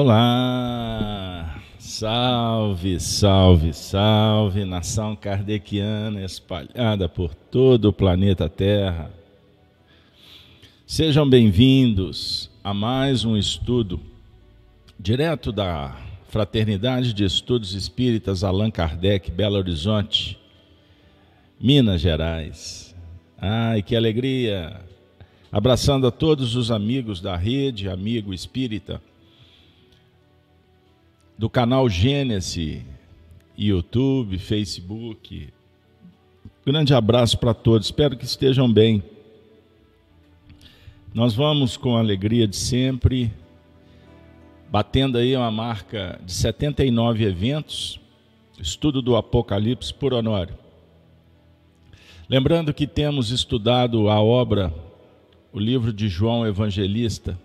Olá! Salve, salve, salve, nação kardeciana espalhada por todo o planeta Terra. Sejam bem-vindos a mais um estudo direto da Fraternidade de Estudos Espíritas Allan Kardec, Belo Horizonte, Minas Gerais. Ai, que alegria! Abraçando a todos os amigos da rede, amigo espírita do canal Gênesis, YouTube, Facebook. Grande abraço para todos, espero que estejam bem. Nós vamos com a alegria de sempre, batendo aí uma marca de 79 eventos, estudo do Apocalipse por Honório. Lembrando que temos estudado a obra, o livro de João Evangelista,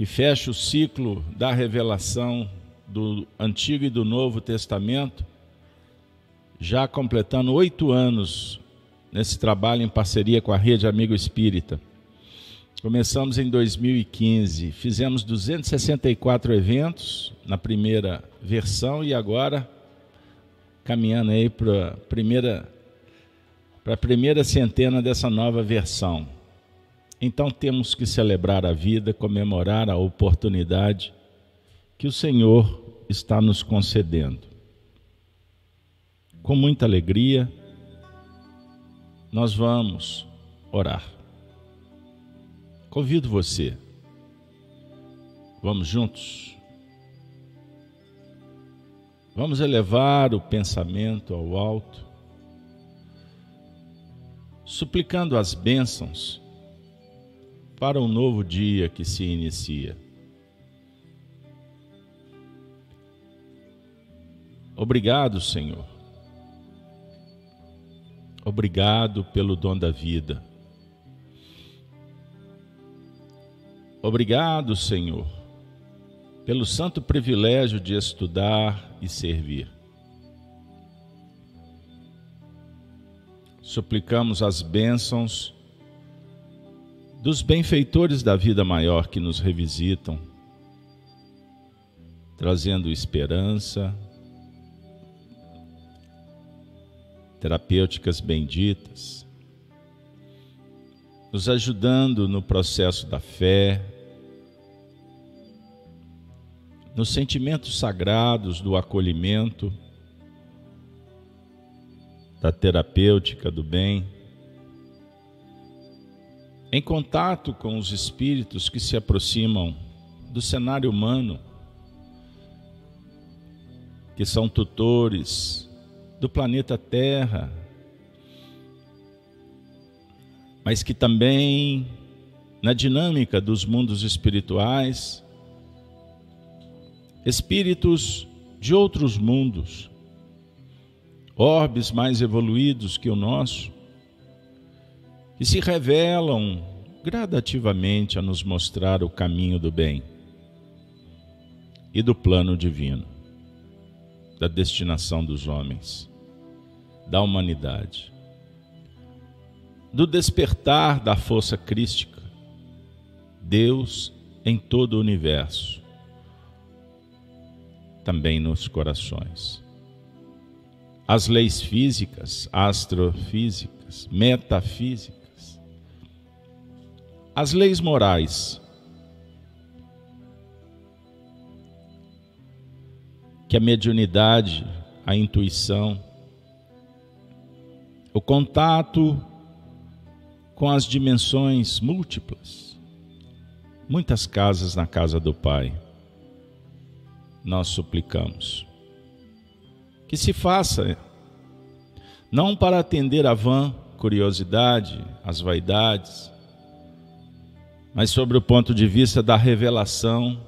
que fecha o ciclo da revelação do Antigo e do Novo Testamento, já completando oito anos nesse trabalho em parceria com a Rede Amigo Espírita. Começamos em 2015, fizemos 264 eventos na primeira versão e agora caminhando aí para a primeira, primeira centena dessa nova versão. Então temos que celebrar a vida, comemorar a oportunidade que o Senhor está nos concedendo. Com muita alegria, nós vamos orar. Convido você. Vamos juntos? Vamos elevar o pensamento ao alto, suplicando as bênçãos para um novo dia que se inicia. Obrigado, Senhor. Obrigado pelo dom da vida. Obrigado, Senhor, pelo santo privilégio de estudar e servir. Suplicamos as bênçãos dos benfeitores da vida maior que nos revisitam, trazendo esperança, terapêuticas benditas, nos ajudando no processo da fé, nos sentimentos sagrados do acolhimento, da terapêutica do bem em contato com os espíritos que se aproximam do cenário humano, que são tutores do planeta Terra, mas que também, na dinâmica dos mundos espirituais, espíritos de outros mundos, orbes mais evoluídos que o nosso, e se revelam gradativamente a nos mostrar o caminho do bem e do plano divino, da destinação dos homens, da humanidade, do despertar da força crística, Deus em todo o universo, também nos corações. As leis físicas, astrofísicas, metafísicas, as leis morais. Que a mediunidade, a intuição, o contato com as dimensões múltiplas, muitas casas na casa do Pai, nós suplicamos. Que se faça, não para atender a vã curiosidade, as vaidades, mas sobre o ponto de vista da revelação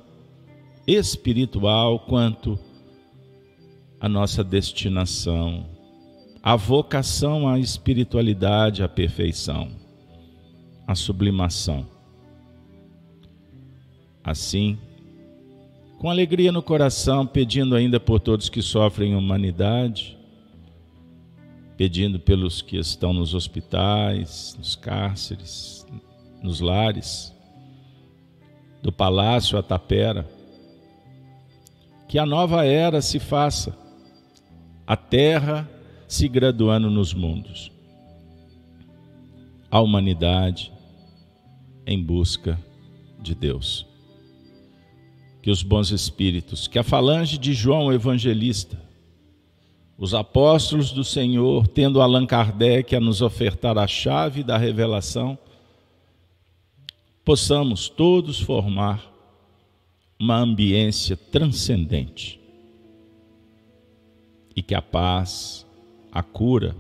espiritual quanto à nossa destinação, a vocação à espiritualidade, à perfeição, à sublimação. Assim, com alegria no coração, pedindo ainda por todos que sofrem humanidade, pedindo pelos que estão nos hospitais, nos cárceres, nos lares, do palácio à tapera, que a nova era se faça, a terra se graduando nos mundos, a humanidade em busca de Deus. Que os bons espíritos, que a falange de João Evangelista, os apóstolos do Senhor, tendo Allan Kardec a nos ofertar a chave da revelação, possamos todos formar uma ambiência transcendente e que a paz, a cura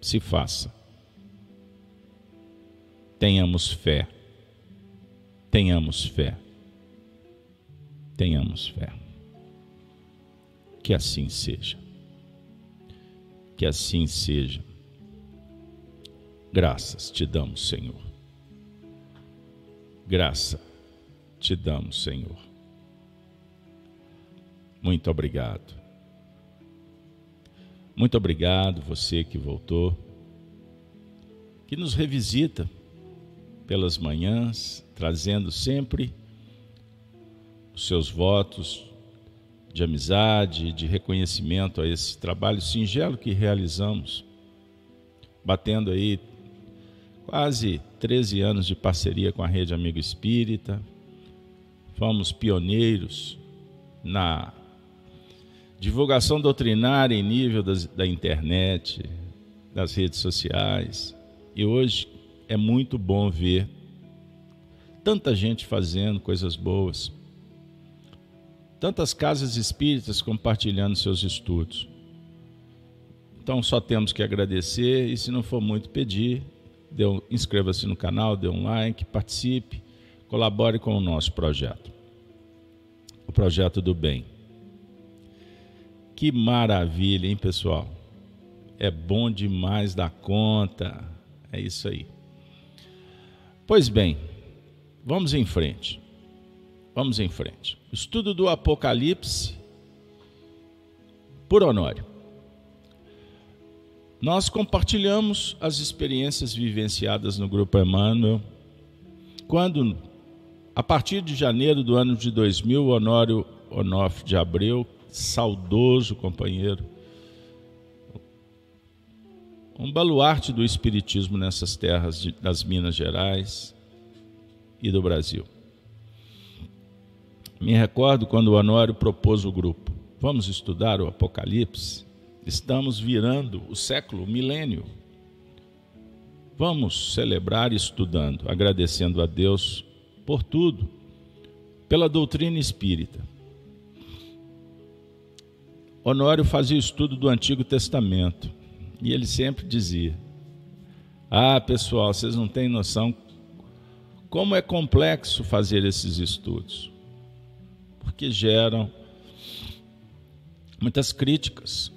se faça. Tenhamos fé, tenhamos fé, tenhamos fé. Que assim seja, que assim seja. Graças te damos, Senhor. Graça te damos, Senhor. Muito obrigado. Muito obrigado você que voltou, que nos revisita pelas manhãs, trazendo sempre os seus votos de amizade, de reconhecimento a esse trabalho singelo que realizamos, batendo aí quase 13 anos de parceria com a Rede Amigo Espírita. Fomos pioneiros na divulgação doutrinária em nível das, da internet, das redes sociais. E hoje é muito bom ver tanta gente fazendo coisas boas, tantas casas espíritas compartilhando seus estudos. Então só temos que agradecer e se não for muito pedir, inscreva-se no canal, dê um like, participe, colabore com o nosso projeto. O projeto do bem. Que maravilha, hein, pessoal? É bom demais da conta. É isso aí. Pois bem, vamos em frente. Vamos em frente. Estudo do Apocalipse por Honório. Nós compartilhamos as experiências vivenciadas no Grupo Emmanuel, quando, a partir de janeiro do ano de 2000, Honório Onofre de Abreu saudoso companheiro, um baluarte do espiritismo nessas terras de, das Minas Gerais e do Brasil. Me recordo quando o Honório propôs o grupo: vamos estudar o Apocalipse. Estamos virando o século, o milênio. Vamos celebrar estudando, agradecendo a Deus por tudo, pela doutrina espírita Honório fazia o estudo do Antigo Testamento e ele sempre dizia: Ah, pessoal, vocês não têm noção como é complexo fazer esses estudos, porque geram muitas críticas,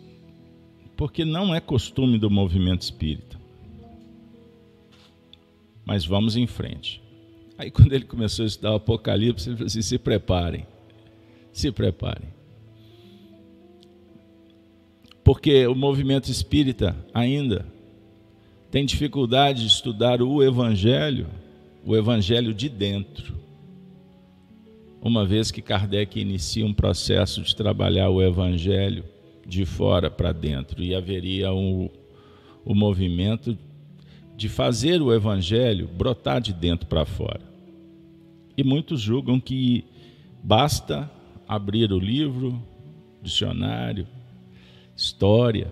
porque não é costume do movimento espírita. Mas vamos em frente. Aí, quando ele começou a estudar o Apocalipse, ele falou assim: se preparem, se preparem porque o movimento espírita ainda tem dificuldade de estudar o Evangelho, o Evangelho de dentro. Uma vez que Kardec inicia um processo de trabalhar o Evangelho de fora para dentro, e haveria um, o movimento de fazer o Evangelho brotar de dentro para fora. E muitos julgam que basta abrir o livro, dicionário, história.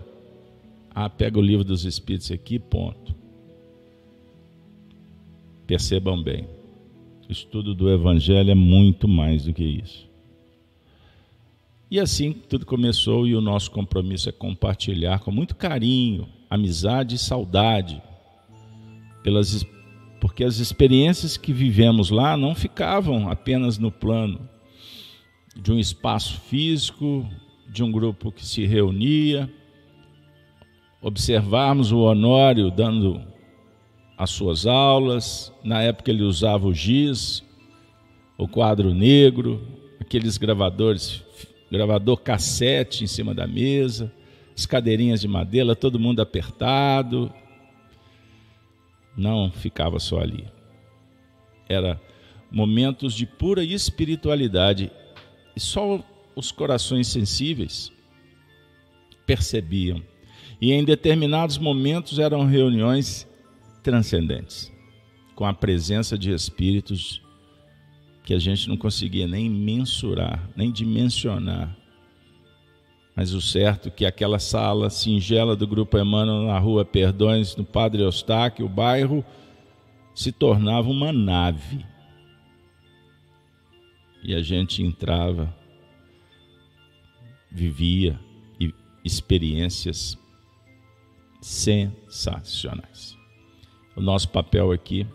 Ah, pega o livro dos Espíritos aqui, ponto. Percebam bem, o estudo do Evangelho é muito mais do que isso. E assim tudo começou e o nosso compromisso é compartilhar com muito carinho, amizade e saudade, pelas, porque as experiências que vivemos lá não ficavam apenas no plano de um espaço físico de um grupo que se reunia, observarmos o Honório dando as suas aulas, na época ele usava o giz, o quadro negro, aqueles gravadores, gravador cassete em cima da mesa, as cadeirinhas de madeira, todo mundo apertado. Não ficava só ali. Era momentos de pura espiritualidade. E só os corações sensíveis percebiam. E em determinados momentos eram reuniões transcendentes, com a presença de espíritos que a gente não conseguia nem mensurar, nem dimensionar. Mas o certo é que aquela sala singela do Grupo Emmanuel na rua Perdões, no Padre Eustáquio, o bairro, se tornava uma nave. E a gente entrava, vivia experiências sensacionais. O nosso papel aqui,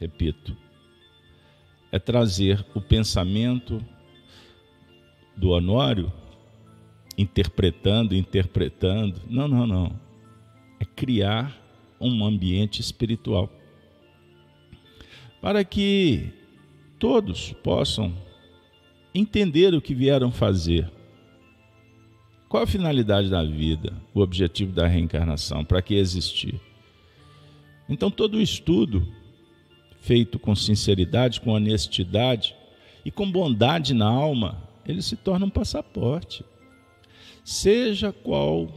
repito, é trazer o pensamento do Honório, interpretando, interpretando. Não, não, não. É criar um ambiente espiritual para que todos possam entender o que vieram fazer qual a finalidade da vida, o objetivo da reencarnação? Para que existir? Então, todo o estudo feito com sinceridade, com honestidade e com bondade na alma, ele se torna um passaporte. Seja qual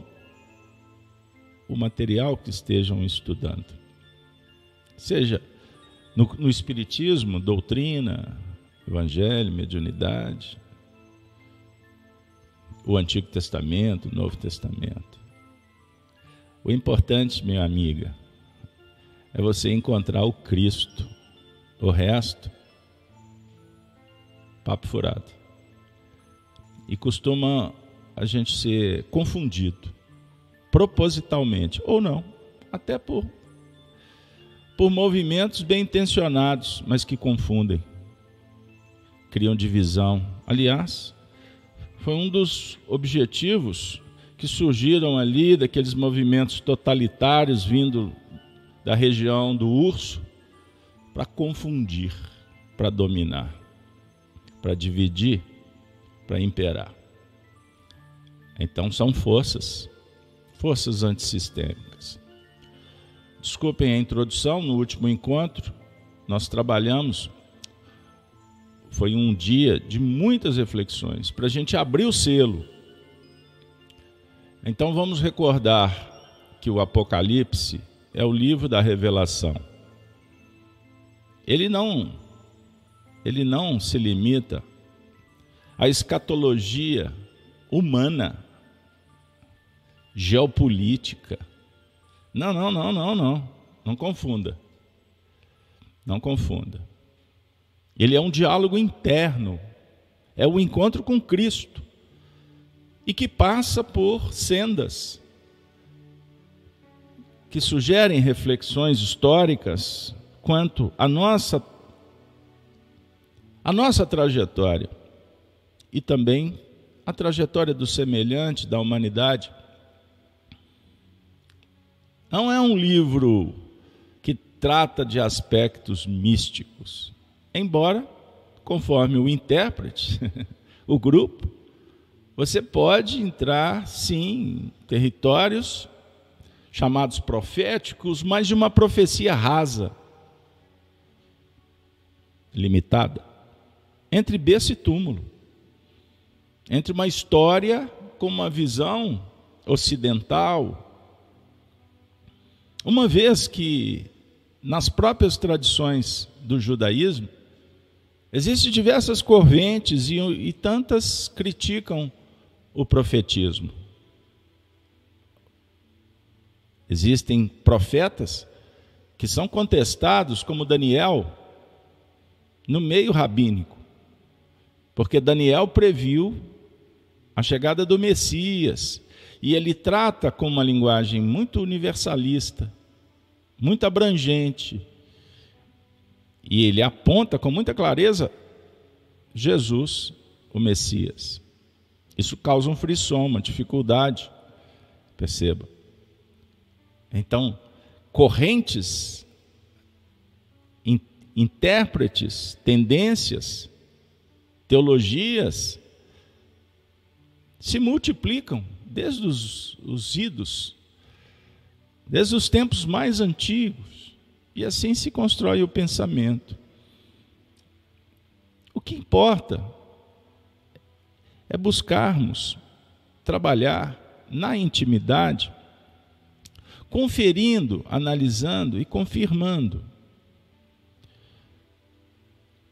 o material que estejam estudando. Seja no, no Espiritismo, doutrina, Evangelho, mediunidade, o Antigo Testamento, o Novo Testamento. O importante, minha amiga, é você encontrar o Cristo. O resto, papo furado. E costuma a gente ser confundido, propositalmente, ou não, até por, por movimentos bem intencionados, mas que confundem, criam divisão. Aliás, foi um dos objetivos que surgiram ali daqueles movimentos totalitários vindo da região do urso para confundir, para dominar, para dividir, para imperar. Então são forças, forças antissistêmicas. Desculpem a introdução, no último encontro nós trabalhamos foi um dia de muitas reflexões, para a gente abrir o selo. Então vamos recordar que o Apocalipse é o livro da revelação. Ele não ele não se limita à escatologia humana, geopolítica. Não, não, não, não, não. Não confunda. Não confunda. Ele é um diálogo interno, é o encontro com Cristo e que passa por sendas que sugerem reflexões históricas quanto à nossa a nossa trajetória e também a trajetória do semelhante da humanidade. Não é um livro que trata de aspectos místicos. Embora, conforme o intérprete, o grupo, você pode entrar, sim, em territórios chamados proféticos, mas de uma profecia rasa, limitada, entre berço e túmulo, entre uma história com uma visão ocidental, uma vez que nas próprias tradições do judaísmo, Existem diversas correntes e, e tantas criticam o profetismo. Existem profetas que são contestados, como Daniel, no meio rabínico, porque Daniel previu a chegada do Messias e ele trata com uma linguagem muito universalista, muito abrangente, e ele aponta com muita clareza Jesus, o Messias. Isso causa um frisson, uma dificuldade. Perceba. Então, correntes, intérpretes, tendências, teologias se multiplicam desde os, os idos, desde os tempos mais antigos. E assim se constrói o pensamento. O que importa é buscarmos trabalhar na intimidade, conferindo, analisando e confirmando,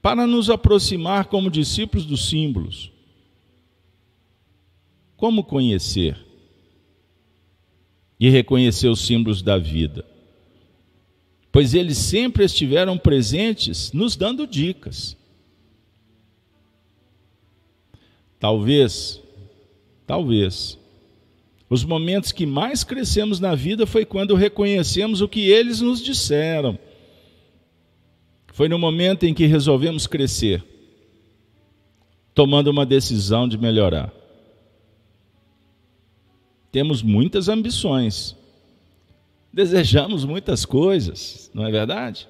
para nos aproximar como discípulos dos símbolos. Como conhecer e reconhecer os símbolos da vida? Pois eles sempre estiveram presentes, nos dando dicas. Talvez, talvez, os momentos que mais crescemos na vida foi quando reconhecemos o que eles nos disseram. Foi no momento em que resolvemos crescer, tomando uma decisão de melhorar. Temos muitas ambições, desejamos muitas coisas, não é verdade?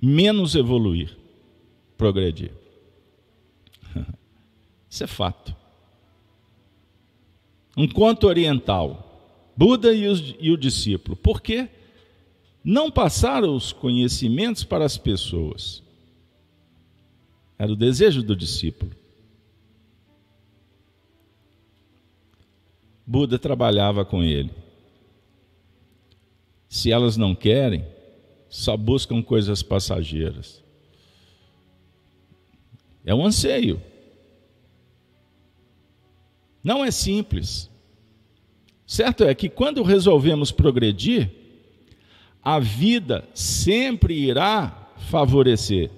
Menos evoluir, progredir. Isso é fato. Um conto oriental, Buda e, o discípulo. Por quê? Não passaram os conhecimentos para as pessoas. Era o desejo do discípulo. Buda trabalhava com ele. Se elas não querem, só buscam coisas passageiras. É um anseio. Não é simples. Certo é que quando resolvemos progredir, a vida sempre irá favorecer,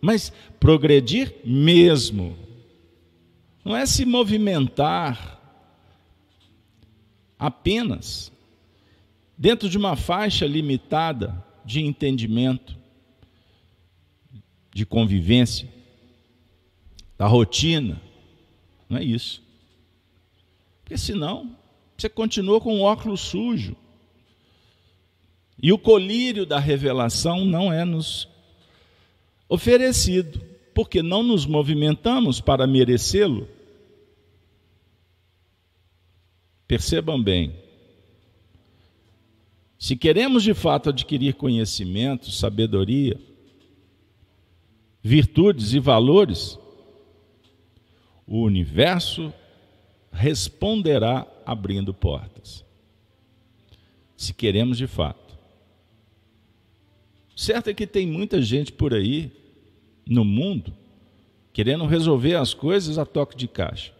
mas progredir mesmo. Não é se movimentar apenas dentro de uma faixa limitada de entendimento, de convivência, da rotina. Não é isso. Porque senão você continua com o óculos sujo. E o colírio da revelação não é nos oferecido, porque não nos movimentamos para merecê-lo. Percebam bem, se queremos de fato adquirir conhecimento, sabedoria, virtudes e valores, o universo responderá abrindo portas. Se queremos de fato. Certo é que tem muita gente por aí no mundo querendo resolver as coisas a toque de caixa.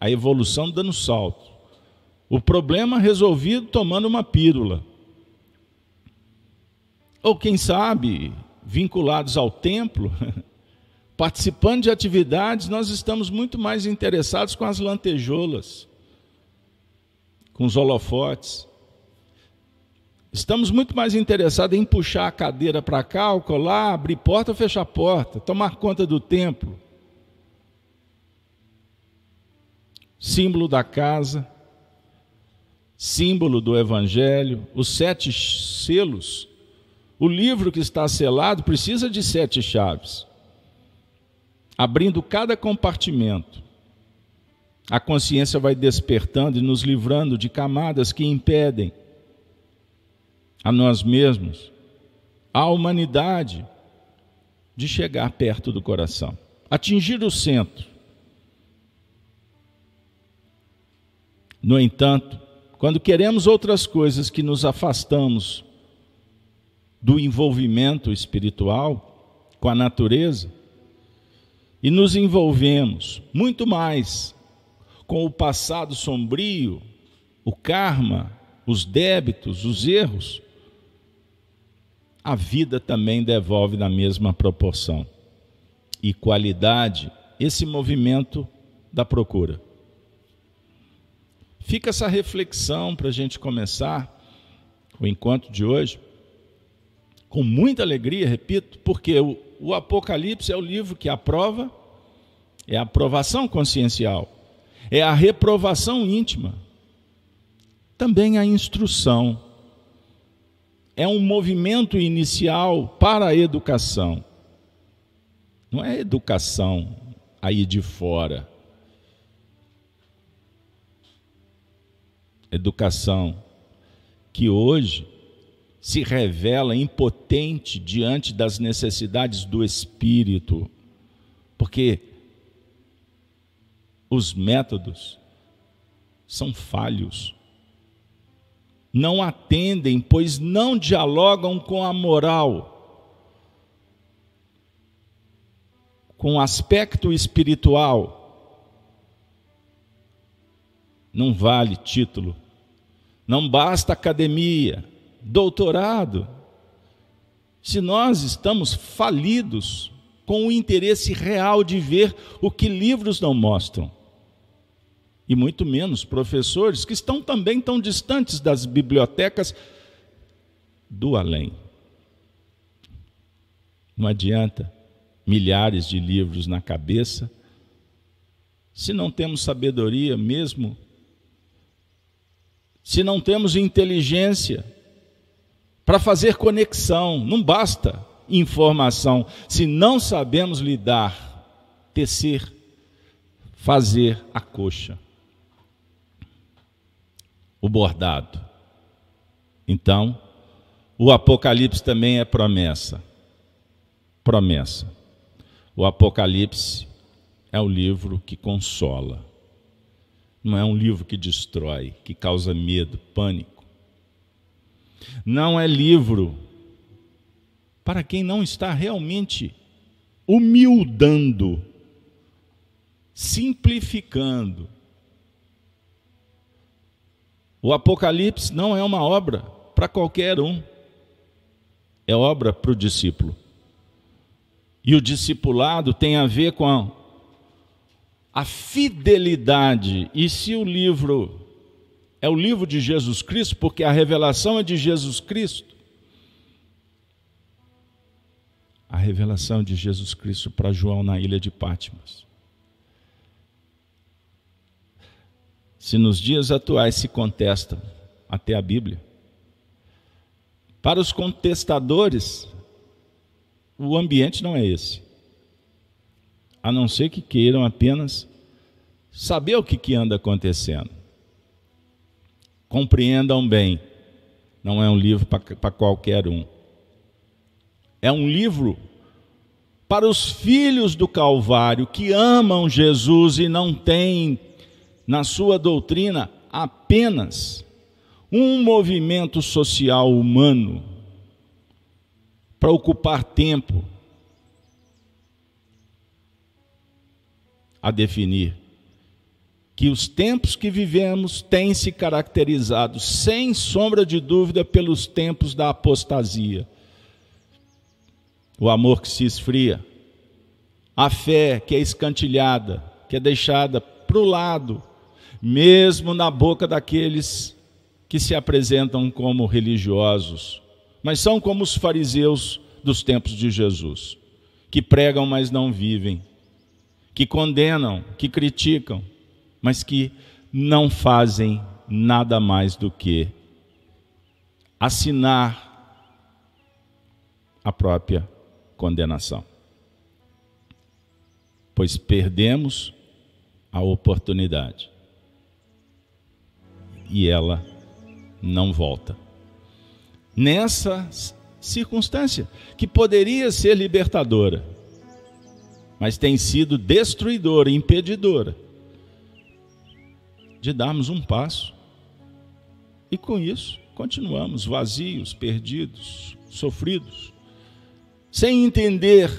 A evolução dando salto. O problema resolvido tomando uma pílula. Ou quem sabe, vinculados ao templo, participando de atividades, nós estamos muito mais interessados com as lantejoulas, com os holofotes. Estamos muito mais interessados em puxar a cadeira para cá, ou colar, abrir porta ou fechar porta, tomar conta do templo. Símbolo da casa, símbolo do evangelho, os sete selos. O livro que está selado precisa de sete chaves abrindo cada compartimento, a consciência vai despertando e nos livrando de camadas que impedem a nós mesmos, a humanidade, de chegar perto do coração, atingir o centro. No entanto, quando queremos outras coisas que nos afastamos do envolvimento espiritual com a natureza, e nos envolvemos muito mais com o passado sombrio, o karma, os débitos, os erros, a vida também devolve na mesma proporção e qualidade esse movimento da procura. Fica essa reflexão para a gente começar o encontro de hoje, com muita alegria, repito, porque o, o Apocalipse é o livro que aprova, é a aprovação consciencial, é a reprovação íntima, também a instrução. É um movimento inicial para a educação. Não é educação aí de fora. Educação que hoje se revela impotente diante das necessidades do espírito, porque os métodos são falhos. Não atendem, pois não dialogam com a moral, com o aspecto espiritual. Não vale título, não basta academia, doutorado. Se nós estamos falidos com o interesse real de ver o que livros não mostram. E muito menos professores que estão também tão distantes das bibliotecas do além. Não adianta milhares de livros na cabeça se não temos sabedoria mesmo, se não temos inteligência para fazer conexão, não basta informação, se não sabemos lidar, tecer, fazer a coxa, o bordado. Então, o Apocalipse também é promessa. Promessa. O Apocalipse é o livro que consola. Não é um livro que destrói, que causa medo, pânico. Não é livro para quem não está realmente humildando, simplificando. O Apocalipse não é uma obra para qualquer um, é obra para o discípulo. E o discipulado tem a ver com a, a fidelidade. E se o livro é o livro de Jesus Cristo, porque a revelação é de Jesus Cristo, a revelação de Jesus Cristo para João na ilha de Patmos. Se nos dias atuais se contestam até a Bíblia, para os contestadores, o ambiente não é esse. A não ser que queiram apenas saber o que, que anda acontecendo. Compreendam bem, não é um livro para qualquer um é um livro para os filhos do Calvário que amam Jesus e não têm na sua doutrina apenas um movimento social humano para ocupar tempo a definir que os tempos que vivemos têm se caracterizado, sem sombra de dúvida, pelos tempos da apostasia. O amor que se esfria, a fé que é escantilhada, que é deixada para o lado, mesmo na boca daqueles que se apresentam como religiosos, mas são como os fariseus dos tempos de Jesus, que pregam, mas não vivem, que condenam, que criticam, mas que não fazem nada mais do que assinar a própria condenação. Pois perdemos a oportunidade. E ela não volta. Nessa circunstância, que poderia ser libertadora, mas tem sido destruidora, impedidora de darmos um passo. E com isso, continuamos vazios, perdidos, sofridos sem entender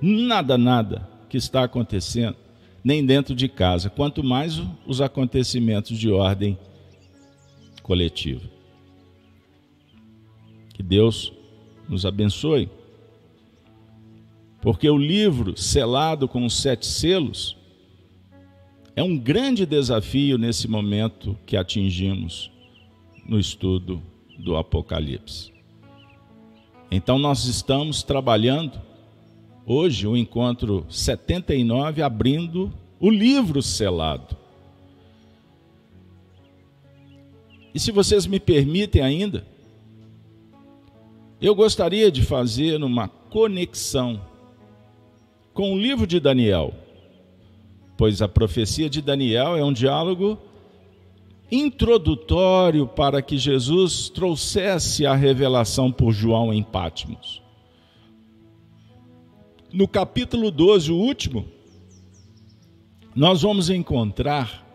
nada, nada que está acontecendo, nem dentro de casa, quanto mais os acontecimentos de ordem coletiva. Que Deus nos abençoe, porque o livro selado com os sete selos é um grande desafio nesse momento que atingimos no estudo do Apocalipse. Então nós estamos trabalhando hoje o encontro 79 abrindo o livro selado. E se vocês me permitem ainda, eu gostaria de fazer uma conexão com o livro de Daniel, pois a profecia de Daniel é um diálogo introdutório para que Jesus trouxesse a revelação por João em Pátimos. No capítulo 12, o último, nós vamos encontrar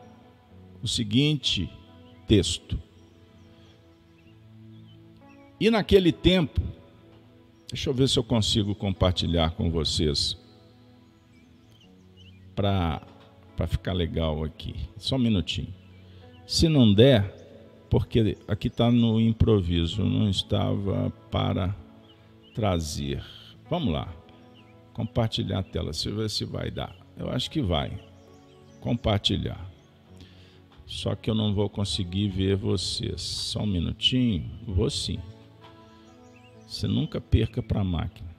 o seguinte texto. E naquele tempo, deixa eu ver se eu consigo compartilhar com vocês para ficar legal aqui. Só um minutinho. Se não der, porque aqui está no improviso, não estava para trazer. Vamos lá. Compartilhar a tela, se ver se vai dar. Eu acho que vai. Compartilhar. Só que eu não vou conseguir ver vocês. Só um minutinho. Vou sim. Você nunca perca para a máquina.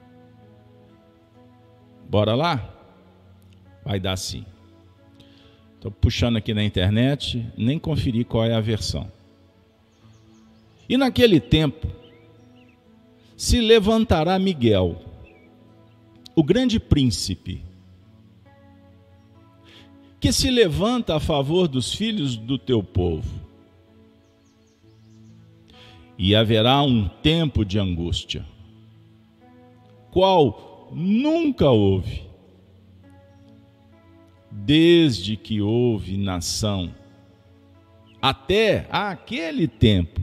Bora lá? Vai dar sim. Estou puxando aqui na internet, nem conferi qual é a versão. E naquele tempo se levantará Miguel, o grande príncipe, que se levanta a favor dos filhos do teu povo. E haverá um tempo de angústia, qual nunca houve, desde que houve nação, até aquele tempo.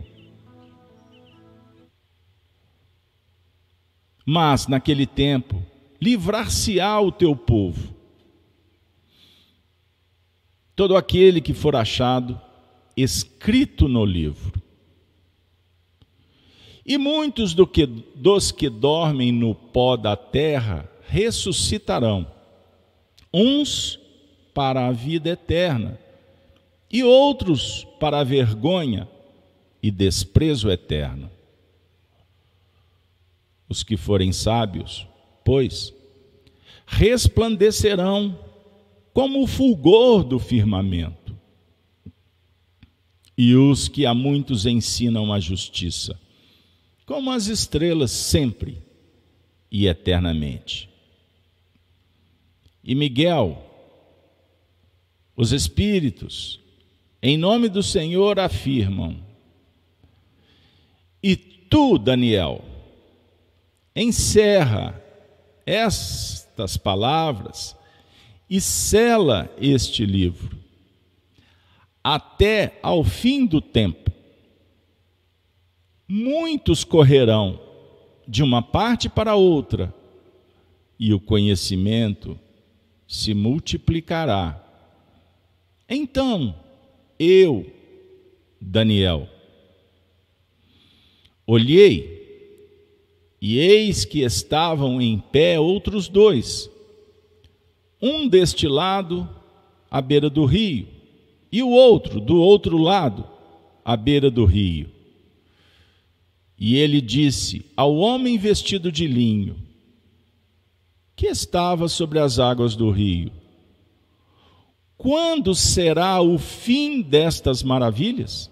Mas naquele tempo, livrar-se-á o teu povo. Todo aquele que for achado escrito no livro. E muitos do que, dos que dormem no pó da terra ressuscitarão, uns para a vida eterna, e outros para a vergonha e desprezo eterno. Os que forem sábios, pois, resplandecerão como o fulgor do firmamento. E os que a muitos ensinam a justiça, como as estrelas sempre e eternamente. E Miguel, os espíritos, em nome do Senhor, afirmam: E tu, Daniel, encerra estas palavras e sela este livro até ao fim do tempo. Muitos correrão de uma parte para outra, e o conhecimento se multiplicará. Então, eu, Daniel, olhei e eis que estavam em pé outros dois, um deste lado, à beira do rio, e o outro do outro lado, à beira do rio. E ele disse ao homem vestido de linho, que estava sobre as águas do rio: Quando será o fim destas maravilhas?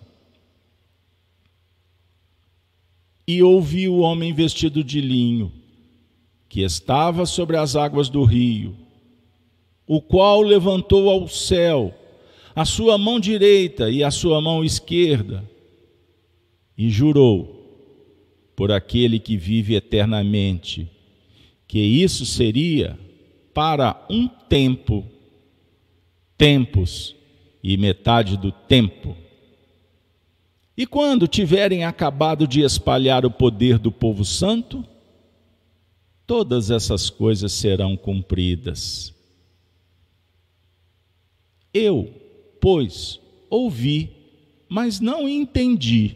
e ouvi o homem vestido de linho, que estava sobre as águas do rio, o qual levantou ao céu a sua mão direita e a sua mão esquerda, e jurou por aquele que vive eternamente, que isso seria para um tempo, tempos e metade do tempo e quando tiverem acabado de espalhar o poder do povo santo, todas essas coisas serão cumpridas. Eu, pois, ouvi, mas não entendi.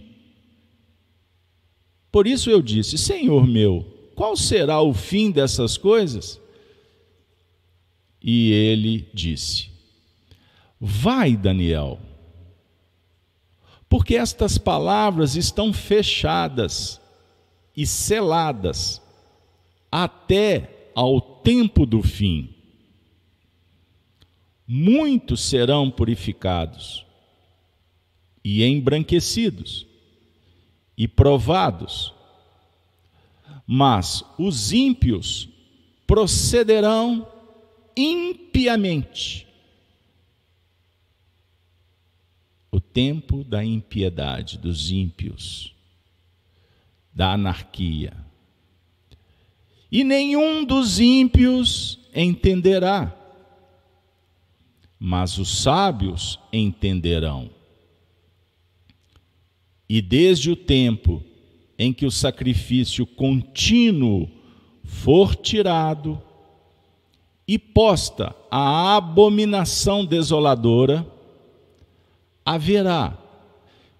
Por isso eu disse: Senhor meu, qual será o fim dessas coisas? E ele disse: Vai, Daniel porque estas palavras estão fechadas e seladas até ao tempo do fim. Muitos serão purificados e embranquecidos e provados, mas os ímpios procederão impiamente o tempo da impiedade dos ímpios, da anarquia. E nenhum dos ímpios entenderá, mas os sábios entenderão. E desde o tempo em que o sacrifício contínuo for tirado e posta a abominação desoladora, haverá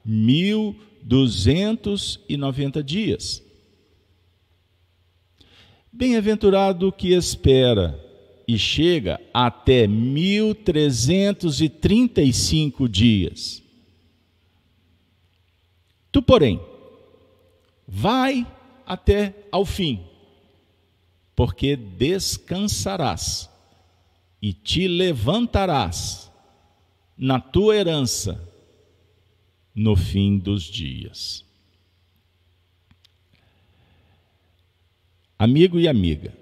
mil duzentos e noventa dias. Bem-aventurado que espera e chega até mil trezentos e trinta e cinco dias. Tu, porém, vai até ao fim, porque descansarás e te levantarás na tua herança no fim dos dias. Amigo e amiga,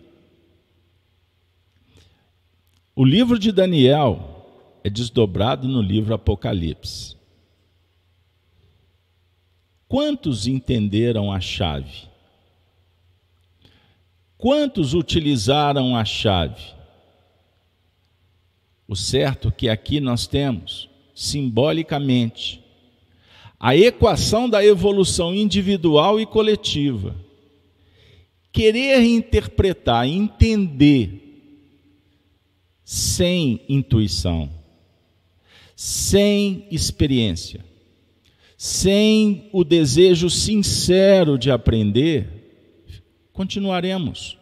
o livro de Daniel é desdobrado no livro Apocalipse. Quantos entenderam a chave? Quantos utilizaram a chave? O certo que aqui nós temos, simbolicamente, a equação da evolução individual e coletiva. Querer interpretar, entender, sem intuição, sem experiência, sem o desejo sincero de aprender, continuaremos.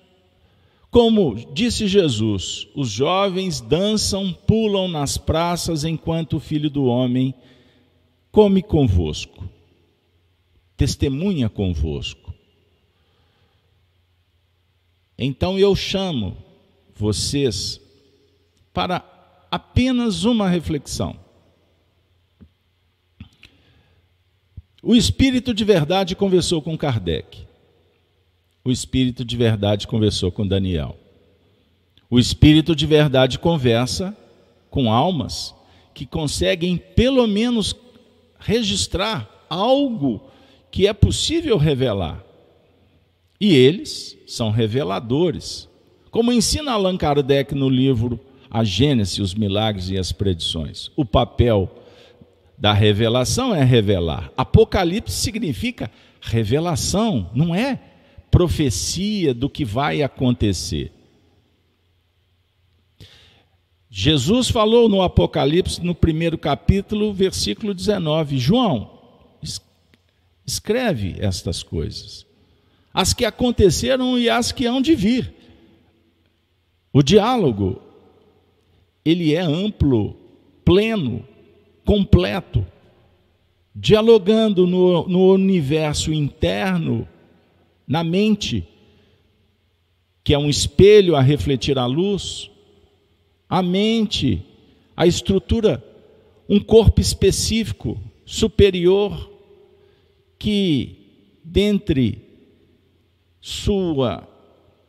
Como disse Jesus, os jovens dançam, pulam nas praças enquanto o filho do homem come convosco, testemunha convosco. Então eu chamo vocês para apenas uma reflexão. O Espírito de Verdade conversou com Kardec. O Espírito de Verdade conversou com Daniel. O Espírito de Verdade conversa com almas que conseguem, pelo menos, registrar algo que é possível revelar. E eles são reveladores. Como ensina Allan Kardec no livro a Gênese, os milagres e as predições. O papel da revelação é revelar. Apocalipse significa revelação, não é profecia do que vai acontecer. Jesus falou no Apocalipse, no primeiro capítulo, versículo 19: João, escreve estas coisas, as que aconteceram e as que hão de vir. O diálogo ele é amplo, pleno, completo, dialogando no, no universo interno, na mente, que é um espelho a refletir a luz, a mente, a estrutura, um corpo específico, superior, que, dentre sua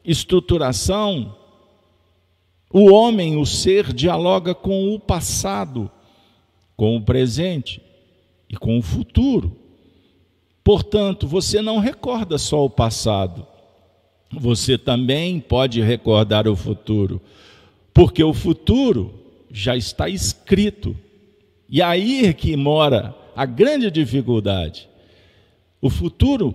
estruturação, o homem, o ser, dialoga com o passado, com o presente e com o futuro. Portanto, você não recorda só o passado, você também pode recordar o futuro, porque o futuro já está escrito. E aí é que mora a grande dificuldade. O futuro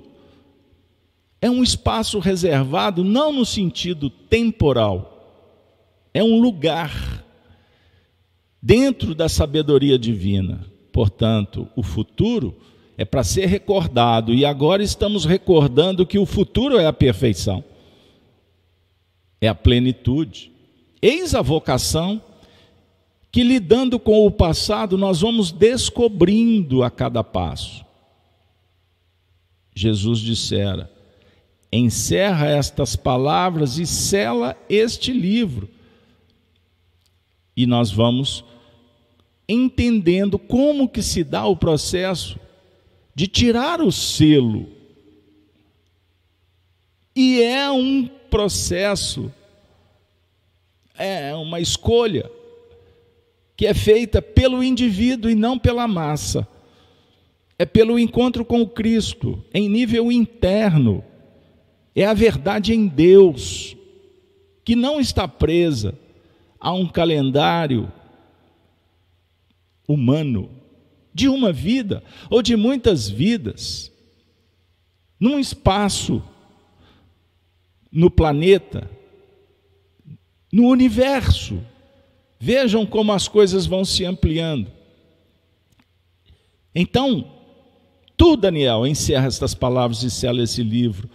é um espaço reservado não no sentido temporal, é um lugar dentro da sabedoria divina. Portanto, o futuro é para ser recordado e agora estamos recordando que o futuro é a perfeição, é a plenitude. Eis a vocação que, lidando com o passado, nós vamos descobrindo a cada passo. Jesus dissera: encerra estas palavras e sela este livro e nós vamos entendendo como que se dá o processo de tirar o selo. E é um processo, é uma escolha que é feita pelo indivíduo e não pela massa. É pelo encontro com o Cristo, em nível interno. É a verdade em Deus, que não está presa a um calendário humano, de uma vida ou de muitas vidas, num espaço, no planeta, no universo. Vejam como as coisas vão se ampliando. Então, tu, Daniel, encerra estas palavras e sela esse livro,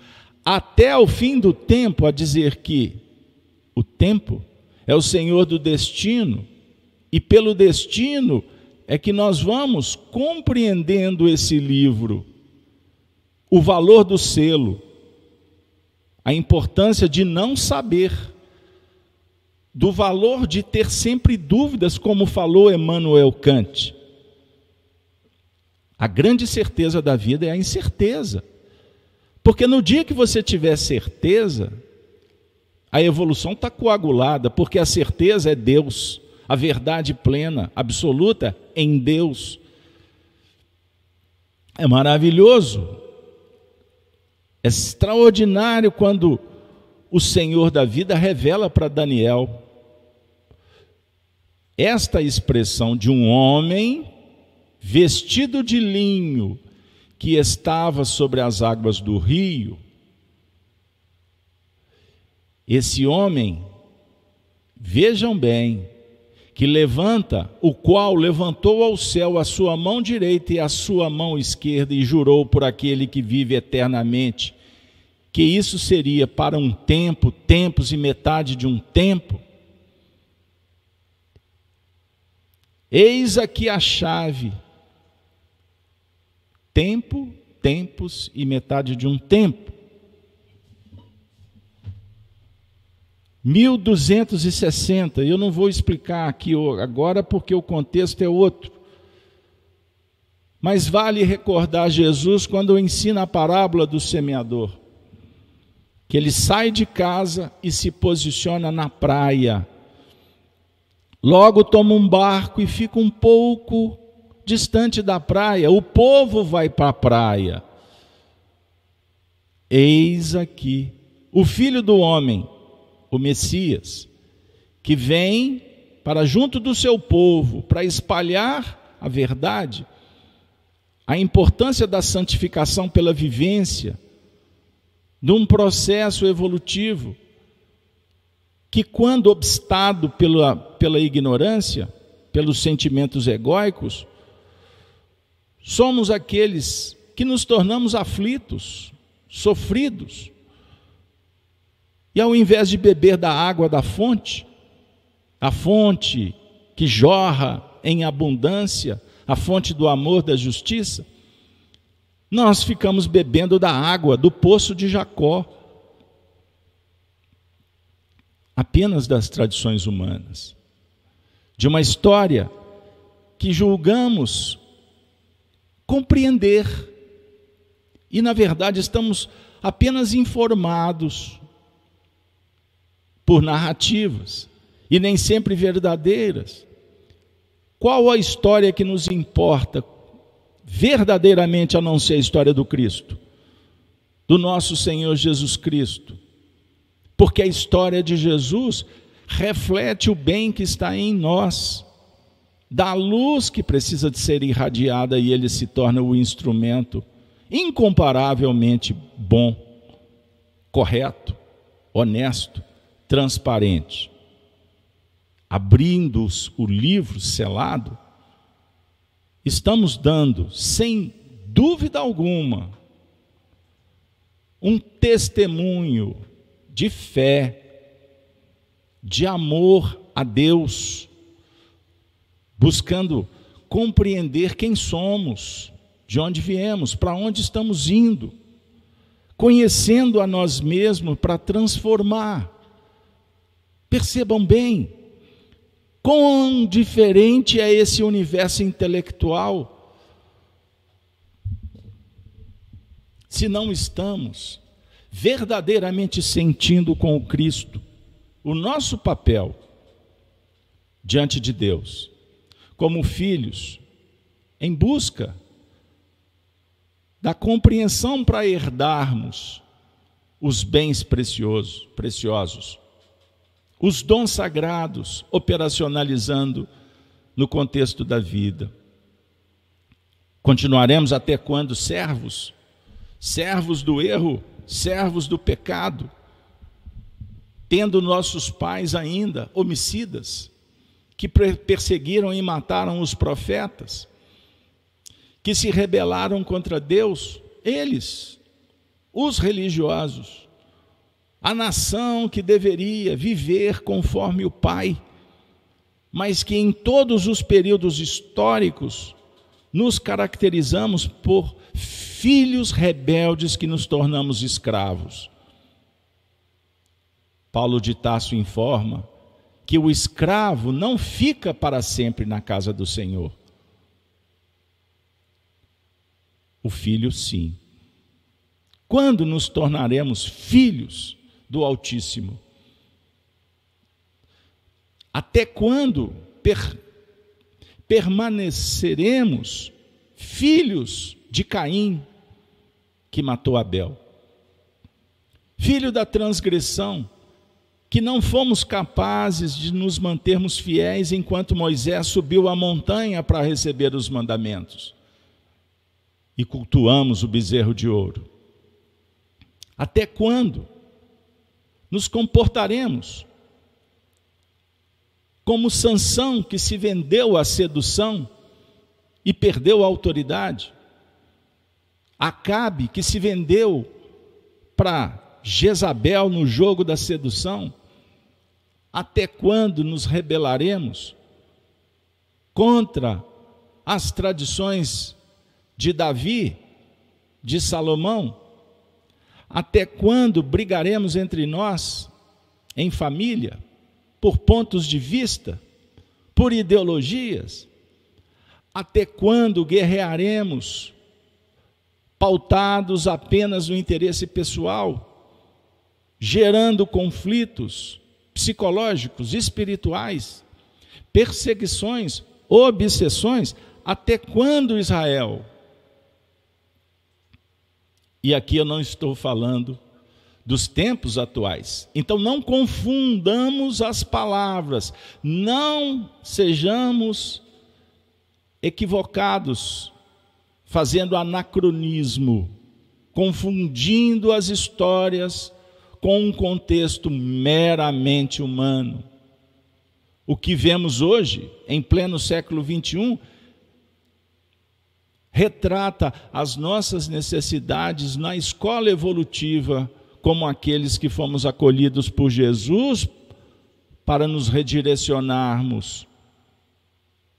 até o fim do tempo, a dizer que o tempo é o Senhor do destino, e pelo destino é que nós vamos compreendendo esse livro, o valor do selo, a importância de não saber, do valor de ter sempre dúvidas, como falou Emmanuel Kant. A grande certeza da vida é a incerteza. Porque no dia que você tiver certeza, a evolução está coagulada, porque a certeza é Deus, a verdade plena, absoluta em Deus. É maravilhoso, é extraordinário quando o Senhor da vida revela para Daniel esta expressão de um homem vestido de linho que estava sobre as águas do rio esse homem, vejam bem, que levanta, o qual levantou ao céu a sua mão direita e a sua mão esquerda e jurou por aquele que vive eternamente, que isso seria para um tempo, tempos e metade de um tempo. Eis aqui a chave. Tempo, tempos e metade de um tempo. 1260, eu não vou explicar aqui agora porque o contexto é outro. Mas vale recordar Jesus quando ensina a parábola do semeador, que ele sai de casa e se posiciona na praia. Logo toma um barco e fica um pouco distante da praia. O povo vai para a praia. Eis aqui o filho do homem o Messias, que vem para junto do seu povo, para espalhar a verdade, a importância da santificação pela vivência, de um processo evolutivo, que, quando obstado pela, pela ignorância, pelos sentimentos egóicos, somos aqueles que nos tornamos aflitos, sofridos, e ao invés de beber da água da fonte, a fonte que jorra em abundância, a fonte do amor, da justiça, nós ficamos bebendo da água do poço de Jacó, apenas das tradições humanas, de uma história que julgamos compreender, e na verdade estamos apenas informados por narrativas e nem sempre verdadeiras. Qual a história que nos importa verdadeiramente a não ser a história do Cristo, do nosso Senhor Jesus Cristo? Porque a história de Jesus reflete o bem que está em nós, da luz que precisa de ser irradiada e ele se torna o instrumento incomparavelmente bom, correto, honesto transparente. Abrindo o livro selado, estamos dando, sem dúvida alguma, um testemunho de fé, de amor a Deus, buscando compreender quem somos, de onde viemos, para onde estamos indo, conhecendo a nós mesmos para transformar Percebam bem, quão diferente é esse universo intelectual se não estamos verdadeiramente sentindo com o Cristo o nosso papel diante de Deus, como filhos, em busca da compreensão para herdarmos os bens preciosos, preciosos os dons sagrados, operacionalizando no contexto da vida. Continuaremos até quando servos? Servos do erro, servos do pecado, tendo nossos pais ainda homicidas, que perseguiram e mataram os profetas, que se rebelaram contra Deus, eles, os religiosos, a nação que deveria viver conforme o Pai, mas que em todos os períodos históricos nos caracterizamos por filhos rebeldes que nos tornamos escravos. Paulo de Tasso informa que o escravo não fica para sempre na casa do Senhor. O filho, sim. Quando nos tornaremos filhos do Altíssimo? Até quando per permaneceremos filhos de Caim, que matou Abel? Filho da transgressão, que não fomos capazes de nos mantermos fiéis enquanto Moisés subiu a montanha para receber os mandamentos e cultuamos o bezerro de ouro. Até quando nos comportaremos como Sansão que se vendeu à sedução e perdeu a autoridade, Acabe que se vendeu para Jezabel no jogo da sedução, até quando nos rebelaremos contra as tradições de Davi, de Salomão? Até quando brigaremos entre nós, em família? por pontos de vista, por ideologias? Até quando guerrearemos pautados apenas no interesse pessoal, gerando conflitos psicológicos, espirituais, perseguições, obsessões? Até quando, Israel? E aqui eu não estou falando dos tempos atuais. Então não confundamos as palavras, não sejamos equivocados, fazendo anacronismo, confundindo as histórias com um contexto meramente humano. O que vemos hoje, em pleno século 21, retrata as nossas necessidades na escola evolutiva como aqueles que fomos acolhidos por Jesus para nos redirecionarmos.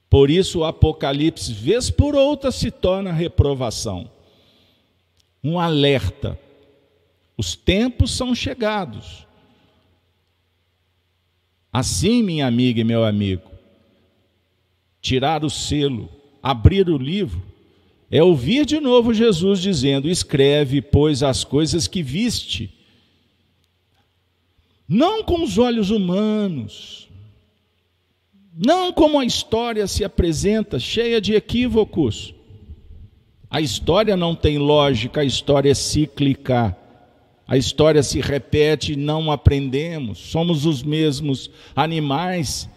Por isso o Apocalipse, vez por outra, se torna reprovação. Um alerta. Os tempos são chegados. Assim, minha amiga e meu amigo, tirar o selo, abrir o livro, é ouvir de novo Jesus dizendo: Escreve, pois, as coisas que viste, não com os olhos humanos, não como a história se apresenta, cheia de equívocos. A história não tem lógica, a história é cíclica. A história se repete e não aprendemos. Somos os mesmos animais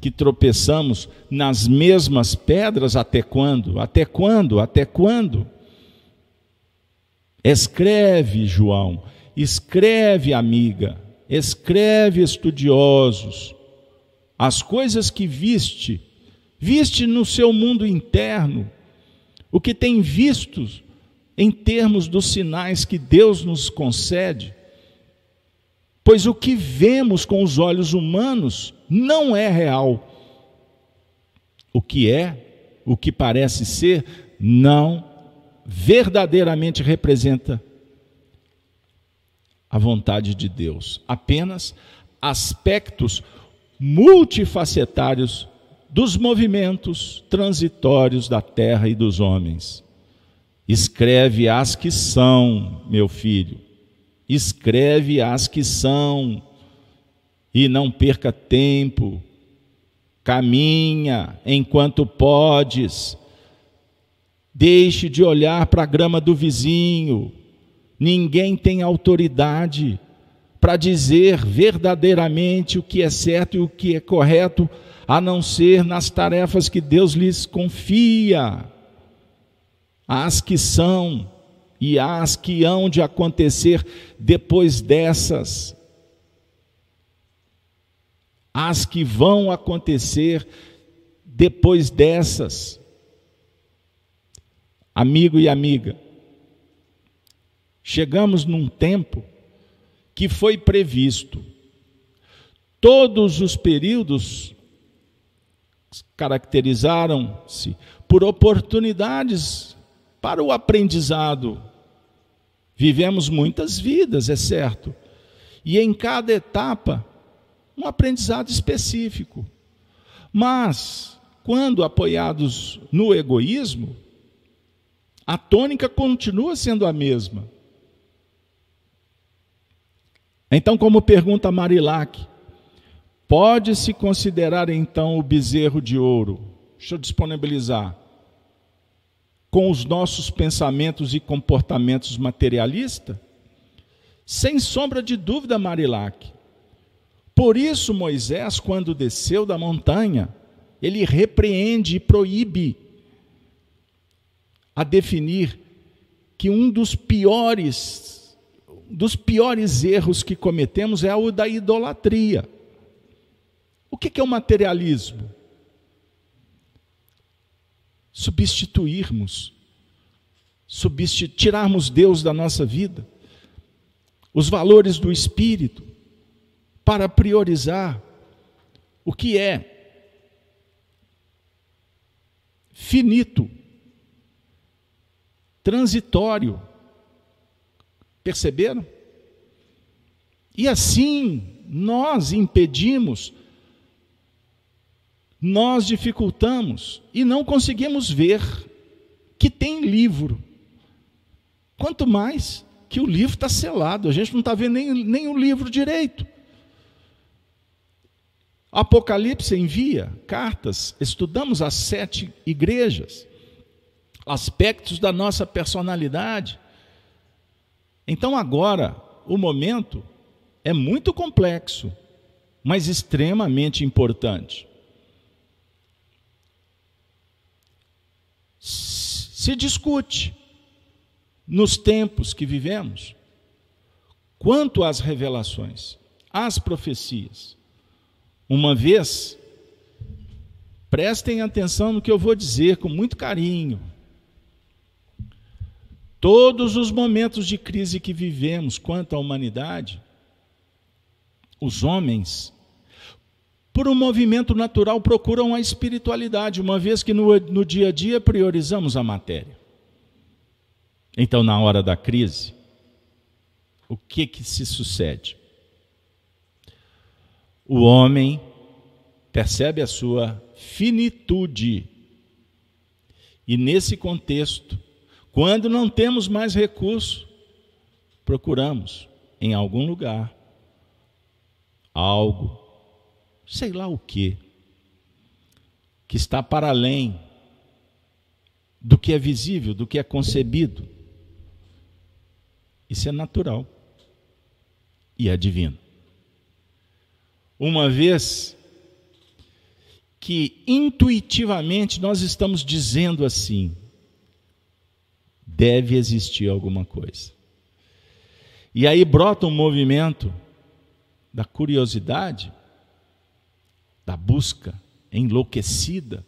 que tropeçamos nas mesmas pedras até quando? Até quando? Até quando? Escreve, João, escreve, amiga, escreve, estudiosos, as coisas que viste, viste no seu mundo interno, o que tem visto em termos dos sinais que Deus nos concede, pois o que vemos com os olhos humanos não é real. O que é, o que parece ser, não verdadeiramente representa a vontade de Deus, apenas aspectos multifacetários dos movimentos transitórios da terra e dos homens. Escreve as que são, meu filho, escreve as que são, e não perca tempo, caminha enquanto podes, deixe de olhar para a grama do vizinho, ninguém tem autoridade para dizer verdadeiramente o que é certo e o que é correto, a não ser nas tarefas que Deus lhes confia, as que são e as que hão de acontecer depois dessas, as que vão acontecer depois dessas. Amigo e amiga, chegamos num tempo que foi previsto. Todos os períodos caracterizaram-se por oportunidades para o aprendizado. Vivemos muitas vidas, é certo, e em cada etapa, um aprendizado específico. Mas, quando apoiados no egoísmo, a tônica continua sendo a mesma. Então, como pergunta Marilac, pode-se considerar então o bezerro de ouro? Deixa eu disponibilizar. Com os nossos pensamentos e comportamentos materialistas? Sem sombra de dúvida, Marilac. Por isso, Moisés, quando desceu da montanha, ele repreende e proíbe a definir que um dos piores dos piores erros que cometemos é o da idolatria. O que é o materialismo? Substituirmos, substitu tirarmos Deus da nossa vida, os valores do espírito, para priorizar o que é finito, transitório, Perceberam? E assim nós impedimos, nós dificultamos e não conseguimos ver que tem livro. Quanto mais que o livro está selado, a gente não está vendo nem, nem o livro direito. Apocalipse envia cartas, estudamos as sete igrejas, aspectos da nossa personalidade. Então agora, o momento é muito complexo, mas extremamente importante. Se discute nos tempos que vivemos quanto às revelações, às profecias. Uma vez, prestem atenção no que eu vou dizer com muito carinho. Todos os momentos de crise que vivemos quanto à humanidade, os homens, por um movimento natural, procuram a espiritualidade, uma vez que no, no dia a dia priorizamos a matéria. Então, na hora da crise, o que que se sucede? O homem percebe a sua finitude. E nesse contexto, quando não temos mais recurso, procuramos em algum lugar algo, sei lá o que, que está para além do que é visível, do que é concebido. Isso é natural e é divino. Uma vez que intuitivamente nós estamos dizendo assim: deve existir alguma coisa. E aí brota um movimento da curiosidade, da busca enlouquecida,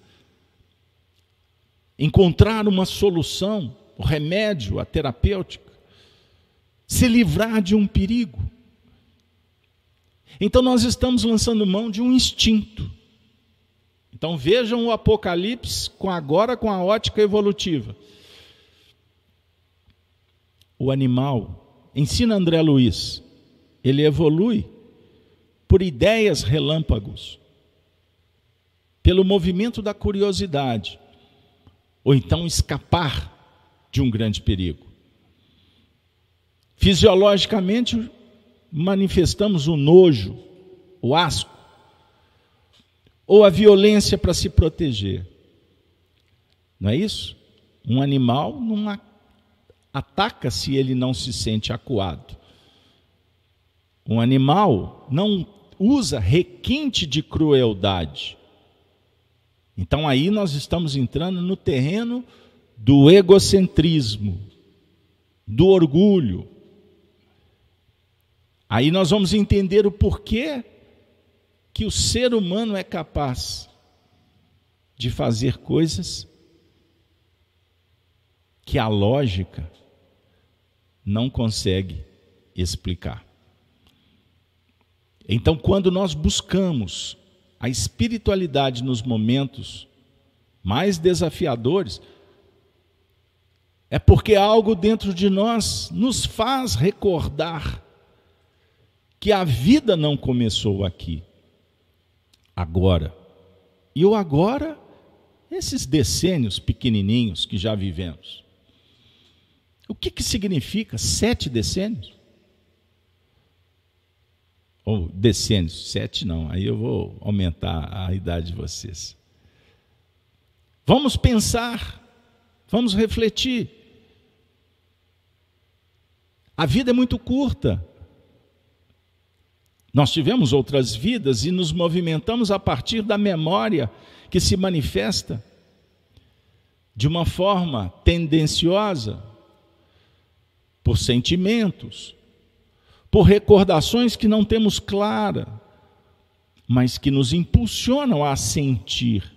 encontrar uma solução, o remédio, a terapêutica, se livrar de um perigo. Então nós estamos lançando mão de um instinto. Então vejam o Apocalipse com agora com a ótica evolutiva o animal, ensina André Luiz, ele evolui por ideias relâmpagos, pelo movimento da curiosidade, ou então escapar de um grande perigo. Fisiologicamente, manifestamos o nojo, o asco, ou a violência para se proteger. Não é isso? Um animal não ataca se ele não se sente acuado. Um animal não usa requinte de crueldade. Então aí nós estamos entrando no terreno do egocentrismo, do orgulho. Aí nós vamos entender o porquê que o ser humano é capaz de fazer coisas que a lógica não consegue explicar. Então, quando nós buscamos a espiritualidade nos momentos mais desafiadores, é porque algo dentro de nós nos faz recordar que a vida não começou aqui, agora. E o agora, esses decênios pequenininhos que já vivemos. O que, que significa sete decênios? Ou decênios, sete não, aí eu vou aumentar a idade de vocês. Vamos pensar, vamos refletir. A vida é muito curta. Nós tivemos outras vidas e nos movimentamos a partir da memória que se manifesta de uma forma tendenciosa por sentimentos, por recordações que não temos clara, mas que nos impulsionam a sentir.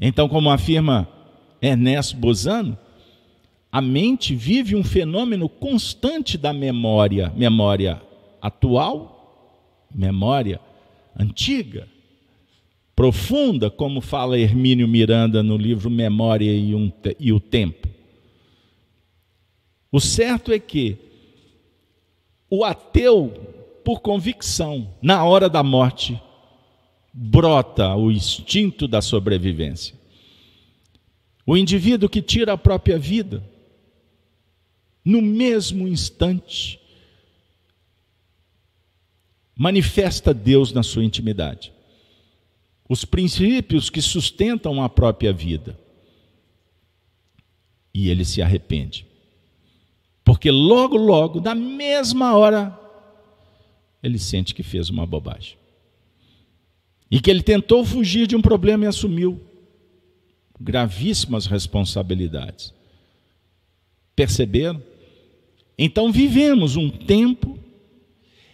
Então, como afirma Ernesto Bozano, a mente vive um fenômeno constante da memória, memória atual, memória antiga, profunda, como fala Hermínio Miranda no livro Memória e, um, e o Tempo. O certo é que o ateu, por convicção, na hora da morte, brota o instinto da sobrevivência. O indivíduo que tira a própria vida, no mesmo instante, manifesta Deus na sua intimidade. Os princípios que sustentam a própria vida. E ele se arrepende. Porque logo, logo, na mesma hora, ele sente que fez uma bobagem. E que ele tentou fugir de um problema e assumiu gravíssimas responsabilidades. Perceberam? Então vivemos um tempo